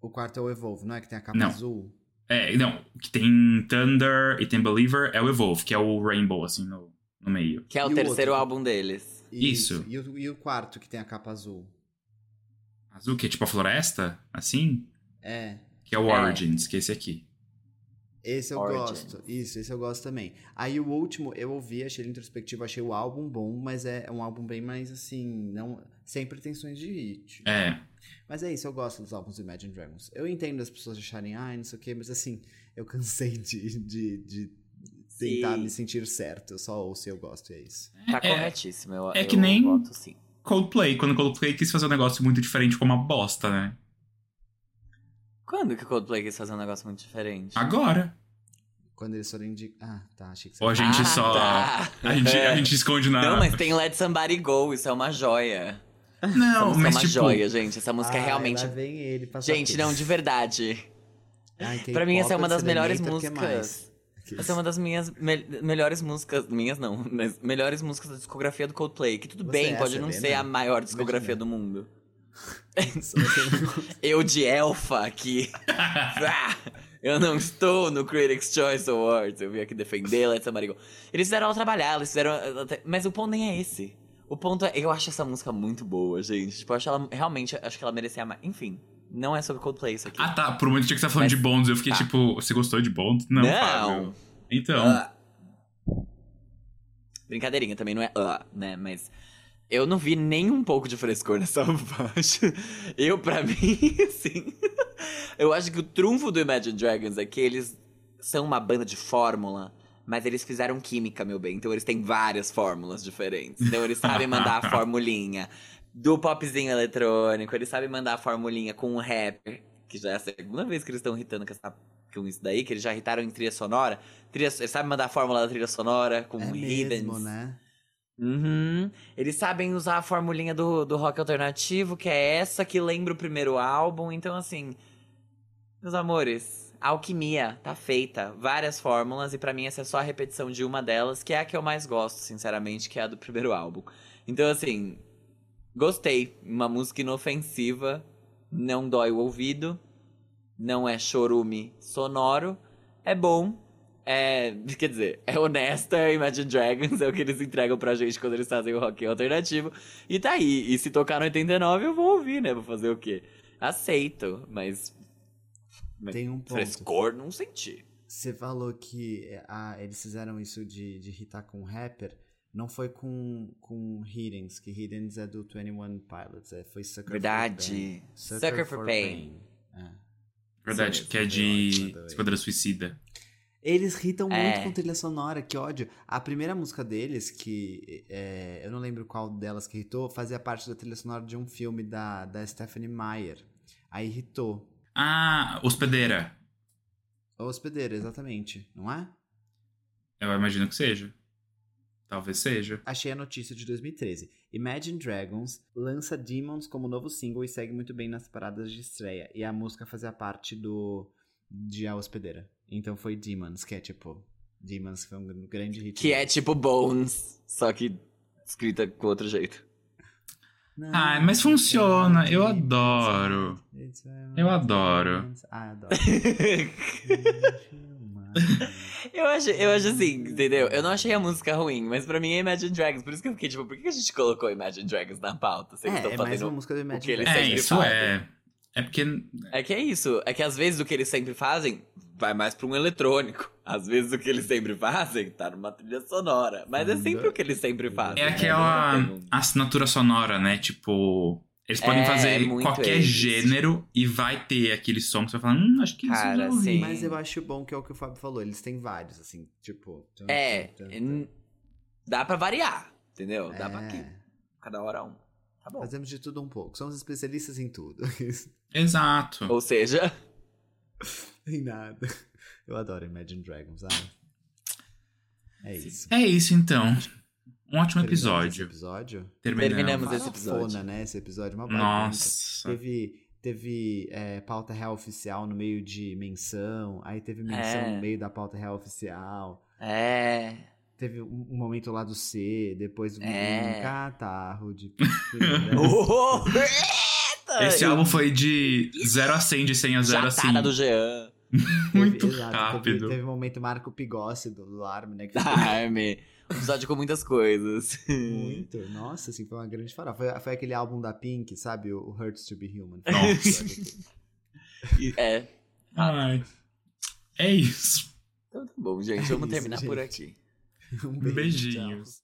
O quarto é o Evolve, não é? Que tem a capa Não. azul. É, não, que tem Thunder e tem Believer é o Evolve, que é o Rainbow, assim, no, no meio. Que é o E o terceiro outro? álbum deles. Isso. E o, e o quarto, que tem a capa azul. Azul, que é tipo a floresta, assim, É. que é o É. Origins, que é esse aqui. Esse eu Origins. gosto. Isso, esse eu gosto também. Aí o último, eu ouvi, achei ele introspectivo, achei o álbum bom, mas é um álbum bem mais assim, não sem pretensões de hit. É, Mas é isso, eu gosto dos álbuns do Imagine Dragons. Eu entendo as pessoas acharem, ai, não sei o quê, mas assim, eu cansei de, de, de tentar Sim. me sentir certo. Eu só ouço e eu gosto, e é isso. Tá É- corretíssimo. Eu, é eu que nem- voto sim. Coldplay, quando Coldplay quis fazer um negócio muito diferente, ficou uma bosta, né? Quando que o Coldplay quis fazer um negócio muito diferente? Agora. Quando eles forem de. Ah, tá, achei que você Ou a gente Ah, só. tá. A, gente, a gente esconde na. Não, mas tem Let Somebody Go, isso é uma joia. Não, música mas é uma tipo. joia, gente. Essa música é Ai, realmente. lá vem ele passar Gente, não, de verdade. Ai, Pra mim, essa é uma das melhores músicas. Essa é uma das minhas me- melhores músicas. Minhas não, mas melhores músicas da discografia do Coldplay. Que tudo Você bem, é pode não ser a maior discografia Imagina. do mundo. Não- Eu de Elfa aqui. Ah, eu não estou no Critics' Choice Awards. Eu vim aqui defender Let's Go. Eles fizeram ela trabalhar, eles fizeram. Mas o ponto nem é esse. O ponto é. Eu acho essa música muito boa, gente. Tipo, eu acho ela. Realmente, acho que ela merecia mais. Enfim, não é sobre Coldplay isso aqui. Ah, tá. Por um momento tinha que você tá falando Mas- de Bonds. Eu fiquei tá. tipo, você gostou de Bonds? Não, Fábio. Então. Ah. Brincadeirinha, também não é ah, né? Mas eu não vi nem um pouco de frescor nessa faixa. Eu, pra mim, assim. eu acho que o trunfo do Imagine Dragons é que eles são uma banda de fórmula. Mas eles fizeram química, meu bem. Então eles têm várias fórmulas diferentes. Então eles sabem mandar a formulinha do popzinho eletrônico. Eles sabem mandar a formulinha com o rapper. Que já é a segunda vez que eles estão irritando com, essa, com isso daí. Que eles já irritaram em trilha sonora. Trilha, eles sabem mandar a fórmula da trilha sonora com É hidden. mesmo, né? Uhum. Eles sabem usar a formulinha do, do rock alternativo, que é essa que lembra o primeiro álbum. Então, assim, meus amores, a alquimia tá feita. Várias fórmulas, e pra mim essa é só a repetição de uma delas, que é a que eu mais gosto, sinceramente, que é a do primeiro álbum. Então, assim, gostei. Uma música inofensiva, não dói o ouvido, não é chorume sonoro, é bom. É, quer dizer, é honesta, Imagine Dragons é o que eles entregam pra gente quando eles fazem o rock alternativo. E tá aí. E se tocar no 89, eu vou ouvir, né? Vou fazer o quê? Aceito, mas. mas Tem um ponto. Frescor, não senti. Você falou que é, ah, eles fizeram isso de, de hitar com rapper. Não foi com, com Hiddens, que Hiddens é do 21 Pilots. É, foi Sucker for Pain. Verdade. Sucker, for Pain. É. Verdade, Sim, que é de também. Esquadrão Suicida. Eles irritam É. muito com trilha sonora, que ódio. A primeira música deles, que é, eu não lembro qual delas que irritou, fazia parte da trilha sonora de um filme da, da Stephanie Meyer. Aí irritou. Ah, Hospedeira. Hospedeira, exatamente, não é? Eu imagino que seja. Talvez seja. Achei a notícia de 2013. Imagine Dragons lança Demons como novo single e segue muito bem nas paradas de estreia. E a música fazia parte do de A Hospedeira. Então foi Demons, que é tipo. Demons foi um grande hit. Que é tipo Bones, só que escrita com outro jeito. Não, Ah, mas funciona, eu adoro. it's Eu adoro. Ah, adoro. Eu acho, eu acho assim, entendeu? Eu não achei a música ruim, mas pra mim é Imagine Dragons. Por isso que eu fiquei tipo, por que a gente colocou Imagine Dragons na pauta? Eles É, estão é mais fazendo uma música do Imagine É, sempre isso fazem. é. É porque. É que é isso. É que às vezes o que eles sempre fazem vai mais pra um eletrônico. Às vezes o que eles sempre fazem tá numa trilha sonora. Mas é sempre o que eles sempre fazem. É aquela Não assinatura sonora, né? Tipo. Eles podem É, fazer qualquer eles. gênero e vai ter aquele som que você vai falar, hum, acho que isso Cara, já ouvi. sim. Mas eu acho bom que é o que o Fábio falou. Eles têm vários, assim, tipo. tum, É, tum, tum, n- dá pra variar, entendeu? Dá pra É. aqui. Cada hora um. Tá bom. Fazemos de tudo um pouco. Somos especialistas em tudo. Exato. Ou seja, em nada. Eu adoro Imagine Dragons. Ah. É isso. É isso então. Um ótimo Terminamos esse episódio. episódio? Terminamos. Terminamos esse episódio. né? Esse episódio, uma. Nossa. Teve, teve é, pauta real oficial no meio de menção. Aí teve menção É. no meio da pauta real oficial. é. Teve um, um momento lá do C, depois um, É. um catarro de. Oh! Esse álbum foi de 0 a 100, de 100 a 0 a Já tá na do 100. Jean. Muito Teve- exato, rápido. Teve, teve um momento Marco Pigossi do, do Arme, né? Que Arme. Um episódio com muitas coisas. Muito. Nossa, assim, foi uma grande farofa. Foi, foi aquele álbum da Pink, sabe? O o Hurts to be Human. Um Nossa. É. Ai. É isso. Então tá bom, gente. É Vamos isso, terminar por gente. aqui. Um beijo, tchau. Beijinhos.